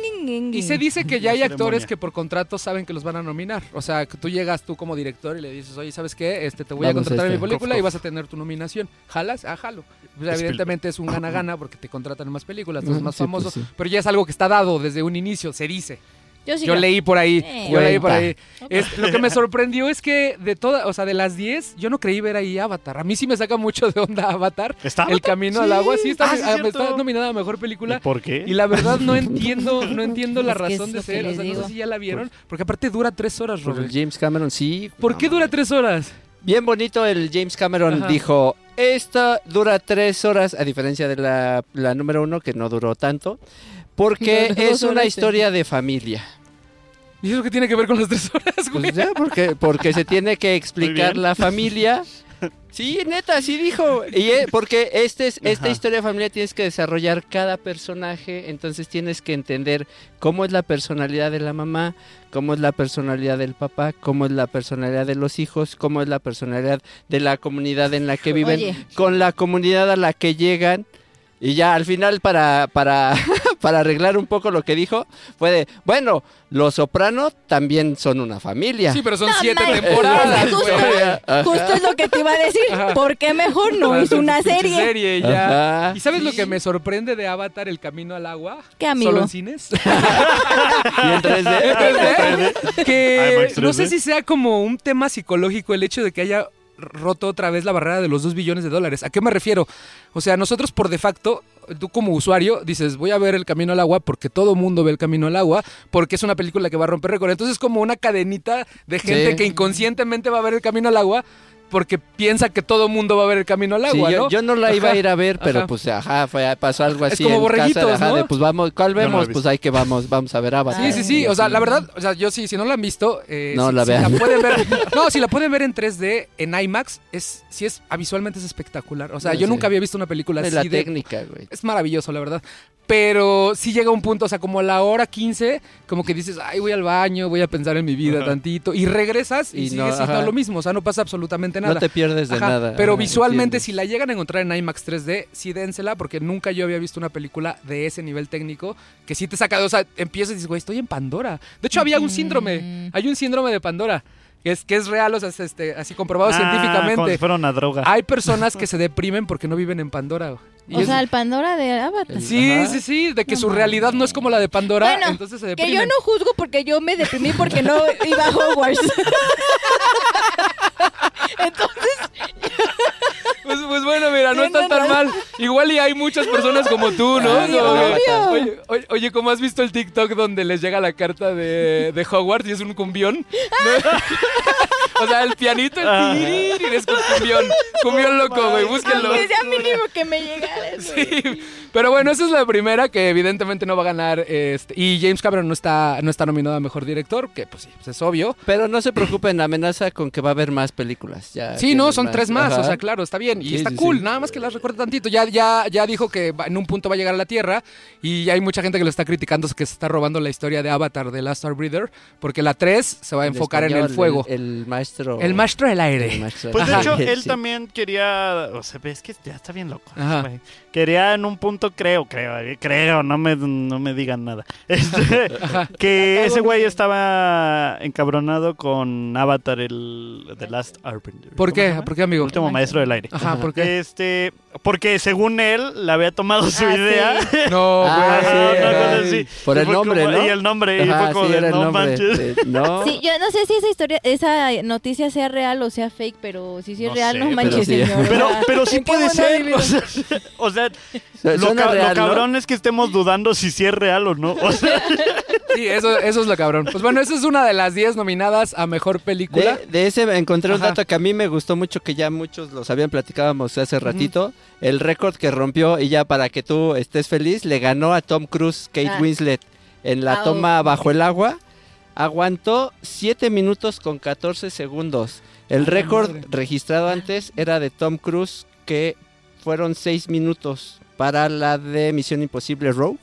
Y se dice que ya hay actores que por contrato saben que los van a nominar. O sea, que tú llegas tú como director y le dices, oye, ¿sabes qué? Este, te voy a contratar en mi este. película y vas a tener tu nominación. ¿Jalas? Ah, jalo. Spielberg. evidentemente es un gana-gana <laughs> porque te contratan en más películas, tú eres Ujú, más sí, famoso. pues sí. Pero ya es algo que está dado desde un inicio, se dice. Yo, sí Yo lo- leí por ahí, Eh, yo leí por ahí. Es- lo que me sorprendió es que de todas, o sea, de las 10, yo no creí ver ahí Avatar. A mí sí me saca mucho de onda Avatar. ¿Está El camino al agua, sí, está, Ah, sí, ah, está nominada a mejor ¿Y película. por qué? Y la verdad no entiendo, no <laughs> entiendo la Es razón de ser. O sea, no sé si ya la vieron. Porque aparte dura tres horas, Por el Robert. James Cameron, sí. ¿Por no qué dura tres horas? Bien bonito el James Cameron Ajá. dijo, esta dura tres horas, a diferencia de la, la número uno que no duró tanto, porque es una historia de familia. ¿Y eso qué tiene que ver con las tres horas, güey? Pues ya, porque, porque se tiene que explicar la familia. Sí, neta, sí dijo. Y eh, porque este es, esta historia de familia tienes que desarrollar cada personaje, entonces tienes que entender cómo es la personalidad de la mamá, cómo es la personalidad del papá, cómo es la personalidad de los hijos, cómo es la personalidad de la comunidad en la que viven, Oye. con la comunidad a la que llegan. Y ya al final para, para, para arreglar un poco lo que dijo, fue de, bueno, los soprano también son una familia. Sí, pero son No, siete man, temporadas, es justo, es lo que te iba a decir. Ajá. ¿Por qué mejor no hizo una serie? serie y ya. ¿Y sabes lo que me sorprende de Avatar, El Camino al Agua? ¿Qué, amigo? Solo en cines. <laughs> Y en 3D. que IMAX no sé 3D. si sea como un tema psicológico el hecho de que haya roto otra vez la barrera de los 2 billones de dólares. ¿A qué me refiero? O sea, nosotros por de facto, tú como usuario dices, voy a ver El Camino al Agua porque todo mundo ve El Camino al Agua, porque es una película que va a romper récord. Entonces es como una cadenita de gente Sí. que inconscientemente va a ver El Camino al Agua porque piensa que todo mundo va a ver El Camino al Sí, Agua, yo, ¿no? yo no la iba a ir a ver, pero ajá. pues ajá, fue, pasó algo Es así como en borreguitos, casa, ajá, ¿no? de, pues vamos, ¿cuál no la vemos? pues hay que vamos, vamos a ver Avatar. Sí, sí, sí. O sea, la verdad, o sea, yo sí, si no la han visto, eh, No, si, la si vean. pueden ver, no, si la pueden ver en 3D, en IMAX, es, sí es, visualmente es espectacular. O sea, No, yo sí. nunca había visto una película Es así la de, técnica, güey. es maravilloso, la verdad. Pero sí llega un punto, o sea, como a la hora 15, como que dices, ay, voy al baño, voy a pensar en mi vida Ajá. tantito. Y regresas y, Y no, sigues siendo ajá. lo mismo, o sea, no pasa absolutamente nada. No te pierdes de Ajá, nada. Pero ajá, visualmente, si la llegan a encontrar en IMAX 3D, sí dénsela, porque nunca yo había visto una película de ese nivel técnico que sí te saca, de- o sea, empiezas y dices, güey, estoy en Pandora. De hecho, había un síndrome, hay un síndrome de Pandora, que es, que es real, o sea, es, este, así comprobado Ah, Como si científicamente. fuera una droga. Hay personas que se deprimen porque no viven en Pandora. Y O es- sea, el Pandora de Avatar. sí, Ajá. sí, sí, de que No su realidad no es como la de Pandora, Bueno, entonces se Que yo no juzgo porque yo me deprimí porque no iba a Hogwarts. <laughs> Pues, pues bueno, mira, no está tan razón. mal. Igual y hay muchas personas como tú, ¿no? Ay, obvio. oye, oye, oye, ¿cómo has visto el TikTok donde les llega la carta de, de Hogwarts y es un cumbión? ¿No? <laughs> o sea, el pianito, el Ah. tirirín, es con cumbión. Cumbión loco, güey, búsquenlo. Aunque sea mínimo que me llegara eso. Sí, Pero bueno, esa es la primera que evidentemente no va a ganar. Este, y James Cameron no está, no está nominado a mejor director, que pues sí, pues es obvio. Pero no se preocupen, amenaza con que va a haber más películas. Ya Sí, no, son tres más, Ajá. o sea, claro, está bien. Y Sí, está sí, cool, sí. nada más que las recuerde tantito. Ya, ya, ya dijo que va- en un punto va a llegar a la Tierra y hay mucha gente que lo está criticando que se está robando la historia de Avatar de Last Starbreather, porque la 3 se va a enfocar en el fuego. El, el maestro. El maestro del el aire. maestro- Pues de hecho, él Sí. también quería. O sea, es que ya está bien loco. Quería en un punto, creo, creo, eh, creo, no me, no me digan nada. <laughs> Este, que ese güey estaba encabronado con Avatar, el The Last Airbender. ¿Por ¿Cómo se qué? ¿Por qué, amigo? Último maestro del aire. Ajá, ¿por qué? Este, porque según él, le había tomado su Ah, idea. <laughs> sí. No, Ah, sí. Por Y el nombre, como- ¿no? Y el nombre, y Ajá, fue como sí, de, era el no nombre. manches. No. <laughs> Sí, yo no sé si esa historia, esa noticia sea real o sea fake, pero si sí es No real, sé, no pero manches, sí. señor. Pero, pero sí ¿en qué puede ser. O sea, o sea, lo, ca- lo real, ¿no? cabrón es que estemos dudando si sí es real o no. O sea, <laughs> Sí, eso, eso es lo cabrón. Pues bueno, esa es una de las 10 nominadas a mejor película. De, de ese encontré un dato que a mí me gustó mucho, que ya muchos los habían platicábamos hace ratito. El récord que rompió, y ya para que tú estés feliz, le ganó a Tom Cruise, Kate Ah. Winslet, en la Ah, toma bajo el agua. Aguantó 7 minutos con 14 segundos. El Ah, récord registrado antes era de Tom Cruise, que fueron 6 minutos para la de Misión Imposible Rogue.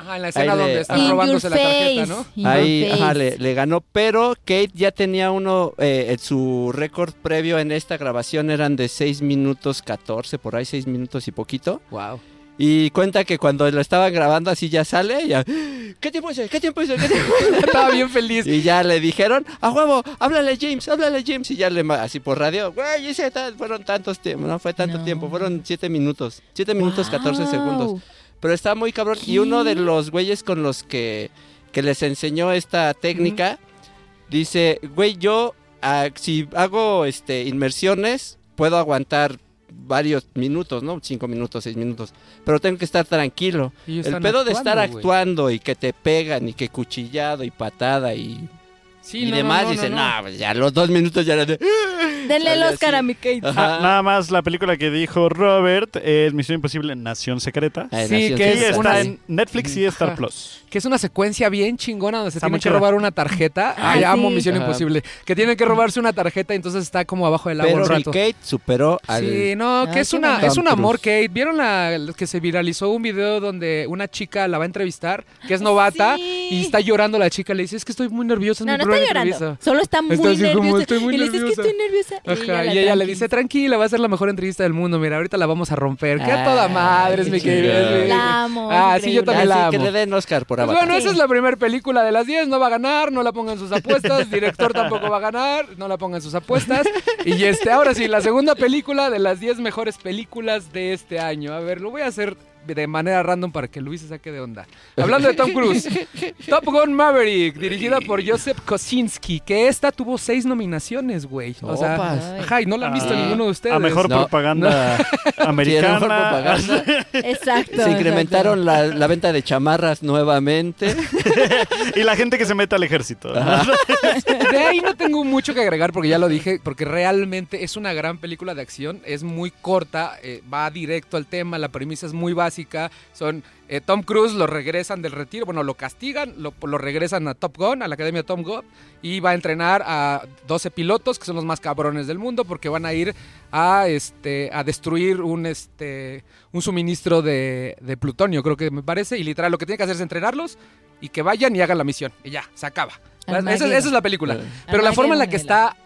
Ajá, en la escena Ahí le- donde están robándose la tarjeta, ¿no? in Ahí ajá, le, le ganó, pero Kate ya tenía uno, eh, en su récord previo en esta grabación eran de 6 minutos 14, por ahí 6 minutos y poquito. Wow. Y cuenta que cuando lo estaban grabando así ya sale, ya, ¿qué tiempo hice? ¿Qué tiempo hice? ¿Qué tiempo hice?" <laughs> Estaba bien feliz. Y ya le dijeron, a huevo, háblale James, háblale James. Y ya le, así por radio, güey, fueron tantos tiempos, no fue tanto No. tiempo, fueron 7 minutos, 7 minutos 14 Wow. segundos. Pero está muy cabrón. Y uno de los güeyes con los que, que les enseñó esta técnica dice, güey, yo ah, si hago este inmersiones, puedo aguantar varios minutos, ¿no? Cinco minutos, seis minutos. Pero tengo que estar tranquilo. El pedo de estar actuando y que te pegan y que cuchillado y patada y, Sí, y no, demás, no, no, dicen, no. no, pues ya los dos minutos ya era de... <laughs> Denle el Oscar así. a mi Kate. Ajá. na- nada más la película que dijo Robert es Misión Imposible Nación Secreta. Ah, Sí, Nación que Secreta, está en Netflix y Star Ajá. Plus. Que es una secuencia bien chingona donde se Está muy que robar una tarjeta. Ah, Ay, amo sí. Misión Ajá. Imposible. Que tienen que robarse una tarjeta y entonces está como abajo del agua Pero un mi rato. Kate superó al... Sí, no, que Ay, es una es un amor. Kate. ¿Vieron la que se viralizó un video donde una chica la va a entrevistar, que es novata, Sí. y está llorando la chica? Le dice, es que estoy muy nerviosa, es No, mi no está llorando. entrevista. Solo está muy Está así como, nerviosa. "Estoy muy y le dices que nerviosa". estoy nerviosa. Ajá, y ella le dice, tranquila, va a ser la mejor entrevista del mundo. Mira, ahorita la vamos a romper. Qué a toda madre es mi querida. La amo, Ah, es sí, yo también la Así que amo. le den Oscar por Pues bueno, esa es la primera película de las 10, no va a ganar, no la pongan sus apuestas, director tampoco va a ganar, no la pongan sus apuestas. Y este, ahora sí, la segunda película de las 10 mejores películas de este año. A ver, lo voy a hacer de manera random para que Luis se saque de onda. Hablando de Tom Cruise, Top Gun Maverick, dirigida por Joseph Kosinski, que esta tuvo seis nominaciones, güey. O sea, Opas. ajá, y no la han visto Ah, ninguno de ustedes. A mejor No. propaganda americana. <laughs> Sí, a mejor propaganda. Exacto. Se incrementaron la, la venta de chamarras nuevamente. <laughs> y la gente que se mete al ejército. De ahí no tengo mucho que agregar porque ya lo dije, porque realmente es una gran película de acción, es muy corta, eh, va directo al tema, la premisa es muy básica, son eh, Tom Cruise lo regresan del retiro, bueno, lo castigan, lo, lo regresan a Top Gun, a la Academia Tom Gun, y va a entrenar a 12 pilotos que son los más cabrones del mundo porque van a ir a este a destruir un este un suministro de, de plutonio, creo que me parece, y literal lo que tiene que hacer es entrenarlos y que vayan y hagan la misión, y ya, se acaba. Esa es la película. Pero la forma en la que está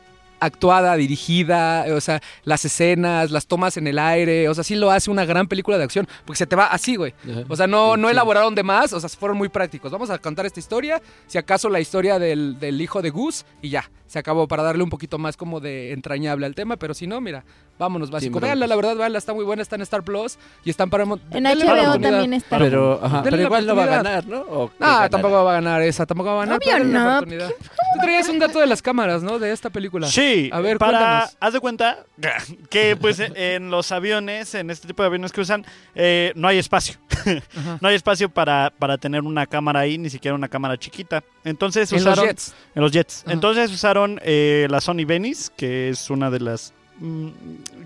actuada, dirigida, o sea, las escenas, las tomas en el aire, o sea, sí lo hace una gran película de acción, porque se te va así, güey. O sea, no, no elaboraron de más, o sea, fueron muy prácticos. Vamos a contar esta historia, si acaso la historia del, del hijo de Gus, y ya, se acabó para darle un poquito más como de entrañable al tema, pero si no, mira, vámonos básico. Veanla, la verdad, veanla, está muy buena, está en Star Plus y está en Paramount. En HBO también está. Pero, ajá, pero igual no va a ganar, ¿no? ¿O Ah, ganará? tampoco va a ganar esa, tampoco va a ganar. Obvio no. oportunidad. Tú traías un dato de las cámaras, ¿no? De esta película. Sí, A ver, para, cuéntanos. haz de cuenta <laughs> que pues en los aviones, en este tipo de aviones que usan, eh, no hay espacio. <laughs> No hay espacio para, para tener una cámara ahí, ni siquiera una cámara chiquita. Entonces En los usaron... jets. En los jets. Ajá. Entonces usaron eh, la Sony Venice, que es una de las mm,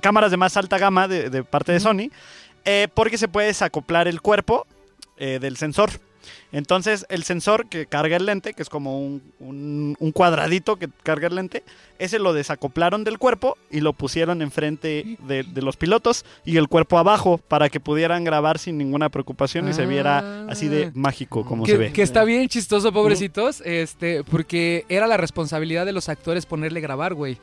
cámaras de más alta gama de, de parte de. Sony. eh, porque se puede desacoplar el cuerpo eh, del sensor. Entonces, el sensor que carga el lente, que es como un, un- un cuadradito que carga el lente, ese lo desacoplaron del cuerpo y lo pusieron enfrente de, de los pilotos y el cuerpo abajo para que pudieran grabar sin ninguna preocupación y se viera así de mágico como que, se ve. que está bien chistoso, pobrecitos, este, porque era la responsabilidad de los actores ponerle grabar, güey.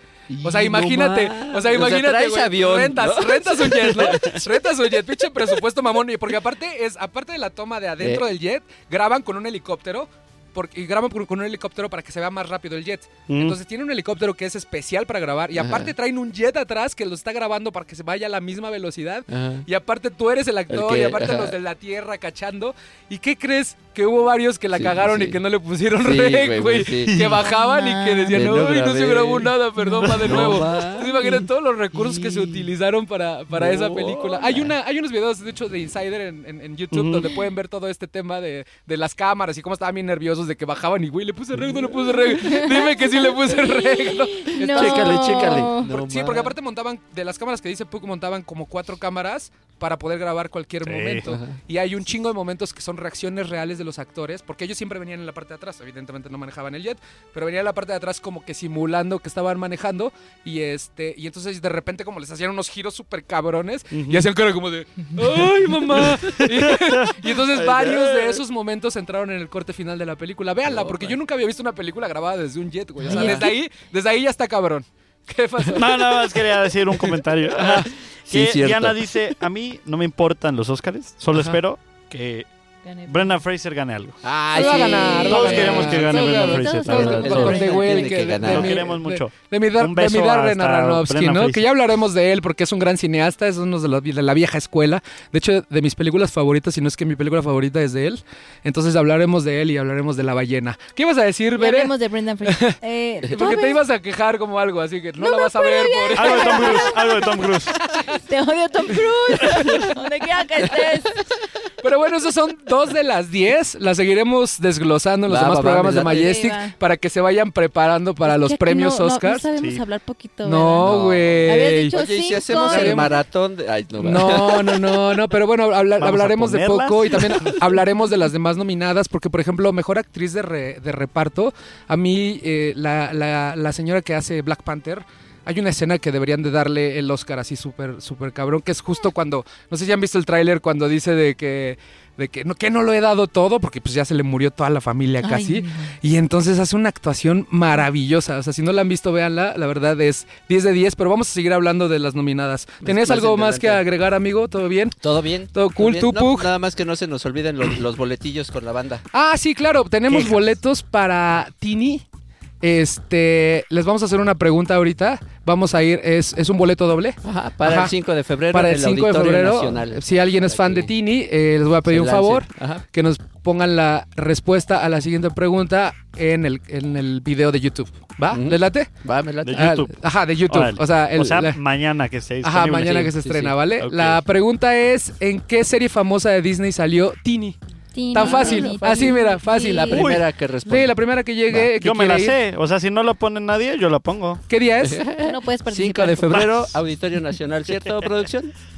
O sea, no imagínate, o sea, imagínate, avión, rentas, ¿no? rentas un jet, ¿no? <laughs> rentas un jet, pinche presupuesto mamón, y porque aparte es, aparte de la toma de adentro Eh. del jet, graban con un helicóptero. Porque, y graban con con un helicóptero para que se vea más rápido el jet. Mm. Entonces tiene un helicóptero que es especial para grabar. Y Ajá. aparte traen un jet atrás que lo está grabando para que se vaya a la misma velocidad. Ajá. Y aparte tú eres el actor El que- y aparte ajá. los de la tierra cachando. ¿Y qué crees? Que hubo varios que la Sí, cagaron sí. y que no le pusieron rec, güey. Que bajaban y que decían, no no, no se grabé". grabó nada, perdón, va de nuevo. Entonces, imagínate todos los recursos que se utilizaron para, para esa película. Hay, una, hay unos videos, de hecho, de Insider en, en- en YouTube donde pueden ver todo este tema de, de las cámaras y cómo estaban bien nerviosos de que bajaban y, güey, le puse rec, no le puse <laughs> rec. Dime que sí le puse rec. ¿no? Chécale, chécale. Por- No sí, porque aparte montaban, de las cámaras que dice Puck, montaban como cuatro cámaras para poder grabar cualquier Sí. momento. Ajá. Y hay un chingo de momentos que son reacciones reales de los actores, porque ellos siempre venían en la parte de atrás, evidentemente no manejaban el jet, pero venían en la parte de atrás como que simulando que estaban manejando y este y entonces de repente como les hacían unos giros súper cabrones y hacían cara como de ¡Ay, mamá! Y, <laughs> <laughs> y entonces varios de esos momentos entraron en el corte final de la película. Véanla, porque yo nunca había visto una película grabada desde un jet, güey. O sea, desde ahí, desde ahí ya está cabrón. <laughs> ¿Qué pasó? No, nada más quería decir un comentario. Ajá. <laughs> Sí, que. Diana dice, a mí no me importan los Óscares, solo Ajá. espero que Gané. Brendan Fraser gane algo. Ay, Va a sí. ganar, va a Todos ganar. queremos que gane queremos- Fraser, la verdad. que que de- ganar. de Lo mi- queremos mucho. De mi, Dar- Un de beso mi Darren hasta Aronofsky, Brendan ¿no? Fraser. Que ya hablaremos de él porque es un gran cineasta, es uno de, la vieja escuela. De hecho, de mis películas favoritas, si no es que mi película favorita es de él. Entonces hablaremos de él y hablaremos de la ballena. ¿Qué ibas a decir, Ya Bere? hablemos de Brendan Fraser. <laughs> Eh, Porque te ibas a quejar como algo, así que no, la vas a ver. Algo de Tom Cruise, algo de Tom Cruise. Te odio, Tom Cruise. <laughs> Donde quiera que estés. Pero bueno, esos son dos de las diez. Las seguiremos desglosando en los Va, demás va, programas de. Majestic para que se vayan preparando para Es los premios no- Oscars. No, sabemos Sí. hablar poquito. No, güey. Oye, ¿y si hacemos el maratón? De... Ay, no. No, no, no, no, pero bueno, habla- hablaremos de poco y también <laughs> hablaremos de las demás nominadas, porque por ejemplo, mejor actriz de, re- de reparto, a mí eh, la, la- la señora que hace Black Panther, hay una escena que deberían de darle el Oscar así súper, súper cabrón, que es justo cuando, no sé si han visto el tráiler, cuando dice de que, de que no, que no lo he dado todo, porque pues ya se le murió toda la familia casi. Y entonces hace una actuación maravillosa. O sea, si no la han visto, véanla. La verdad es 10 de 10, pero vamos a seguir hablando de las nominadas. ¿Tenías algo más que agregar, amigo? ¿Todo bien? ¿Todo bien? Todo cool, bien? ¿tú, No? Nada más que no se nos olviden los, los boletillos con la banda. Ah, sí, claro. Tenemos Quejas. boletos para Tini. Este, les vamos a hacer una pregunta ahorita. Vamos a ir, es, es un boleto doble. Ajá, para Ajá. el 5 de febrero Para el el 5 de febrero, Nacional. si alguien es fan de Tini, eh, les voy a pedir se un favor. Ajá. Que nos pongan la respuesta a la siguiente pregunta en el, en el video de YouTube. ¿Va? ¿Les late? Va, me late. De Ah, YouTube. ajá, de YouTube. Órale. O sea, el- la- mañana que esté Ajá, disponible. mañana Sí, que se sí, estrena, sí. ¿vale? La pregunta es, ¿en qué serie famosa de Disney salió Tini? Tan fácil, Tini, así, mira, fácil. La primera que responde. Sí, la primera que llegue, que Yo me la quiere ir. sé. O sea, si no lo pone nadie, yo la pongo. ¿Qué día es? <laughs> No puedes 5 participar. de febrero, Auditorio Nacional, ¿cierto, producción? <laughs>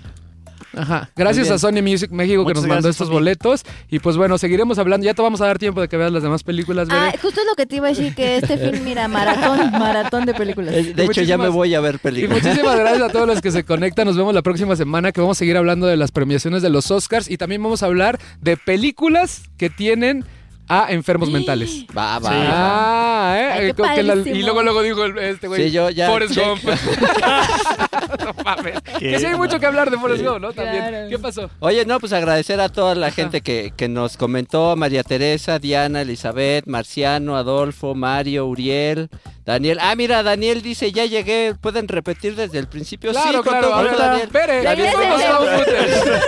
Ajá. Gracias a Sony Music México que nos mandó estos Sony. boletos. Y pues bueno, seguiremos hablando. Ya te vamos a dar tiempo de que veas las demás películas, Ah, Bere. justo es lo que te iba a decir, que este <laughs> film, mira, maratón, maratón de películas. Eh, De hecho, ya me voy a ver Y películas. muchísimas <laughs> gracias a todos los que se conectan. Nos vemos la próxima semana que vamos a seguir hablando de las premiaciones de los Oscars y también vamos a hablar de películas que tienen a enfermos mentales. <gasps> Va, va. Sí. va. Ah, ¿eh? Ay, qué Con que la- y padrísimo. luego luego dijo el- este güey. Sí, yo ya- Forrest check. Gump. <laughs> no mames. Que sí hay mucho que hablar de Forrest Gump, ¿no? También. Claro. ¿Qué pasó? Oye, no, pues agradecer a toda la gente que, que nos comentó, María Teresa, Diana, Elizabeth, Marciano, Adolfo, Mario, Uriel, Daniel. Ah, mira, Daniel dice, ya llegué, ¿pueden repetir desde el principio? Claro, sí, con claro. todo Daniel. Pere, Ya Regrese. bien, bienvenido a Footage.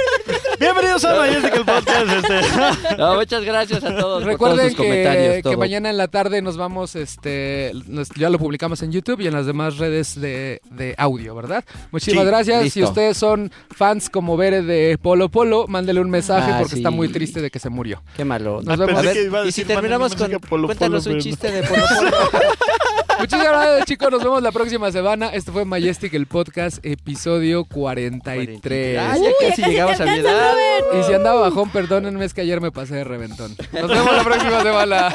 <laughs> Bienvenidos a Majestic el podcast. Este. No, muchas gracias a todos por Recuerden todos sus comentarios. que, todo. que mañana en la tarde nos vamos, este, nos- ya lo publicamos en YouTube y en las demás redes de, de audio, ¿verdad? Muchísimas Sí, gracias. listo. Si ustedes son fans como Bere de Polo Polo, mándele un mensaje Ah, porque sí. está muy triste de que se murió. Qué malo. Nos Ah, vemos. A ver, que iba a y si terminamos con... Polo cuéntanos Polo, un chiste de Polo Polo. <laughs> Muchísimas gracias, chicos. Nos vemos la próxima semana. Esto fue Majestic, el podcast, episodio 43. Ah, ya casi casi llegamos a mi edad. Y si andaba bajón, perdónenme, es que ayer me pasé de reventón. Nos vemos la próxima semana.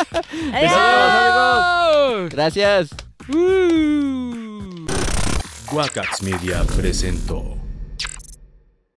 Adiós. Adiós. Gracias. Uh. Wakax Media presentó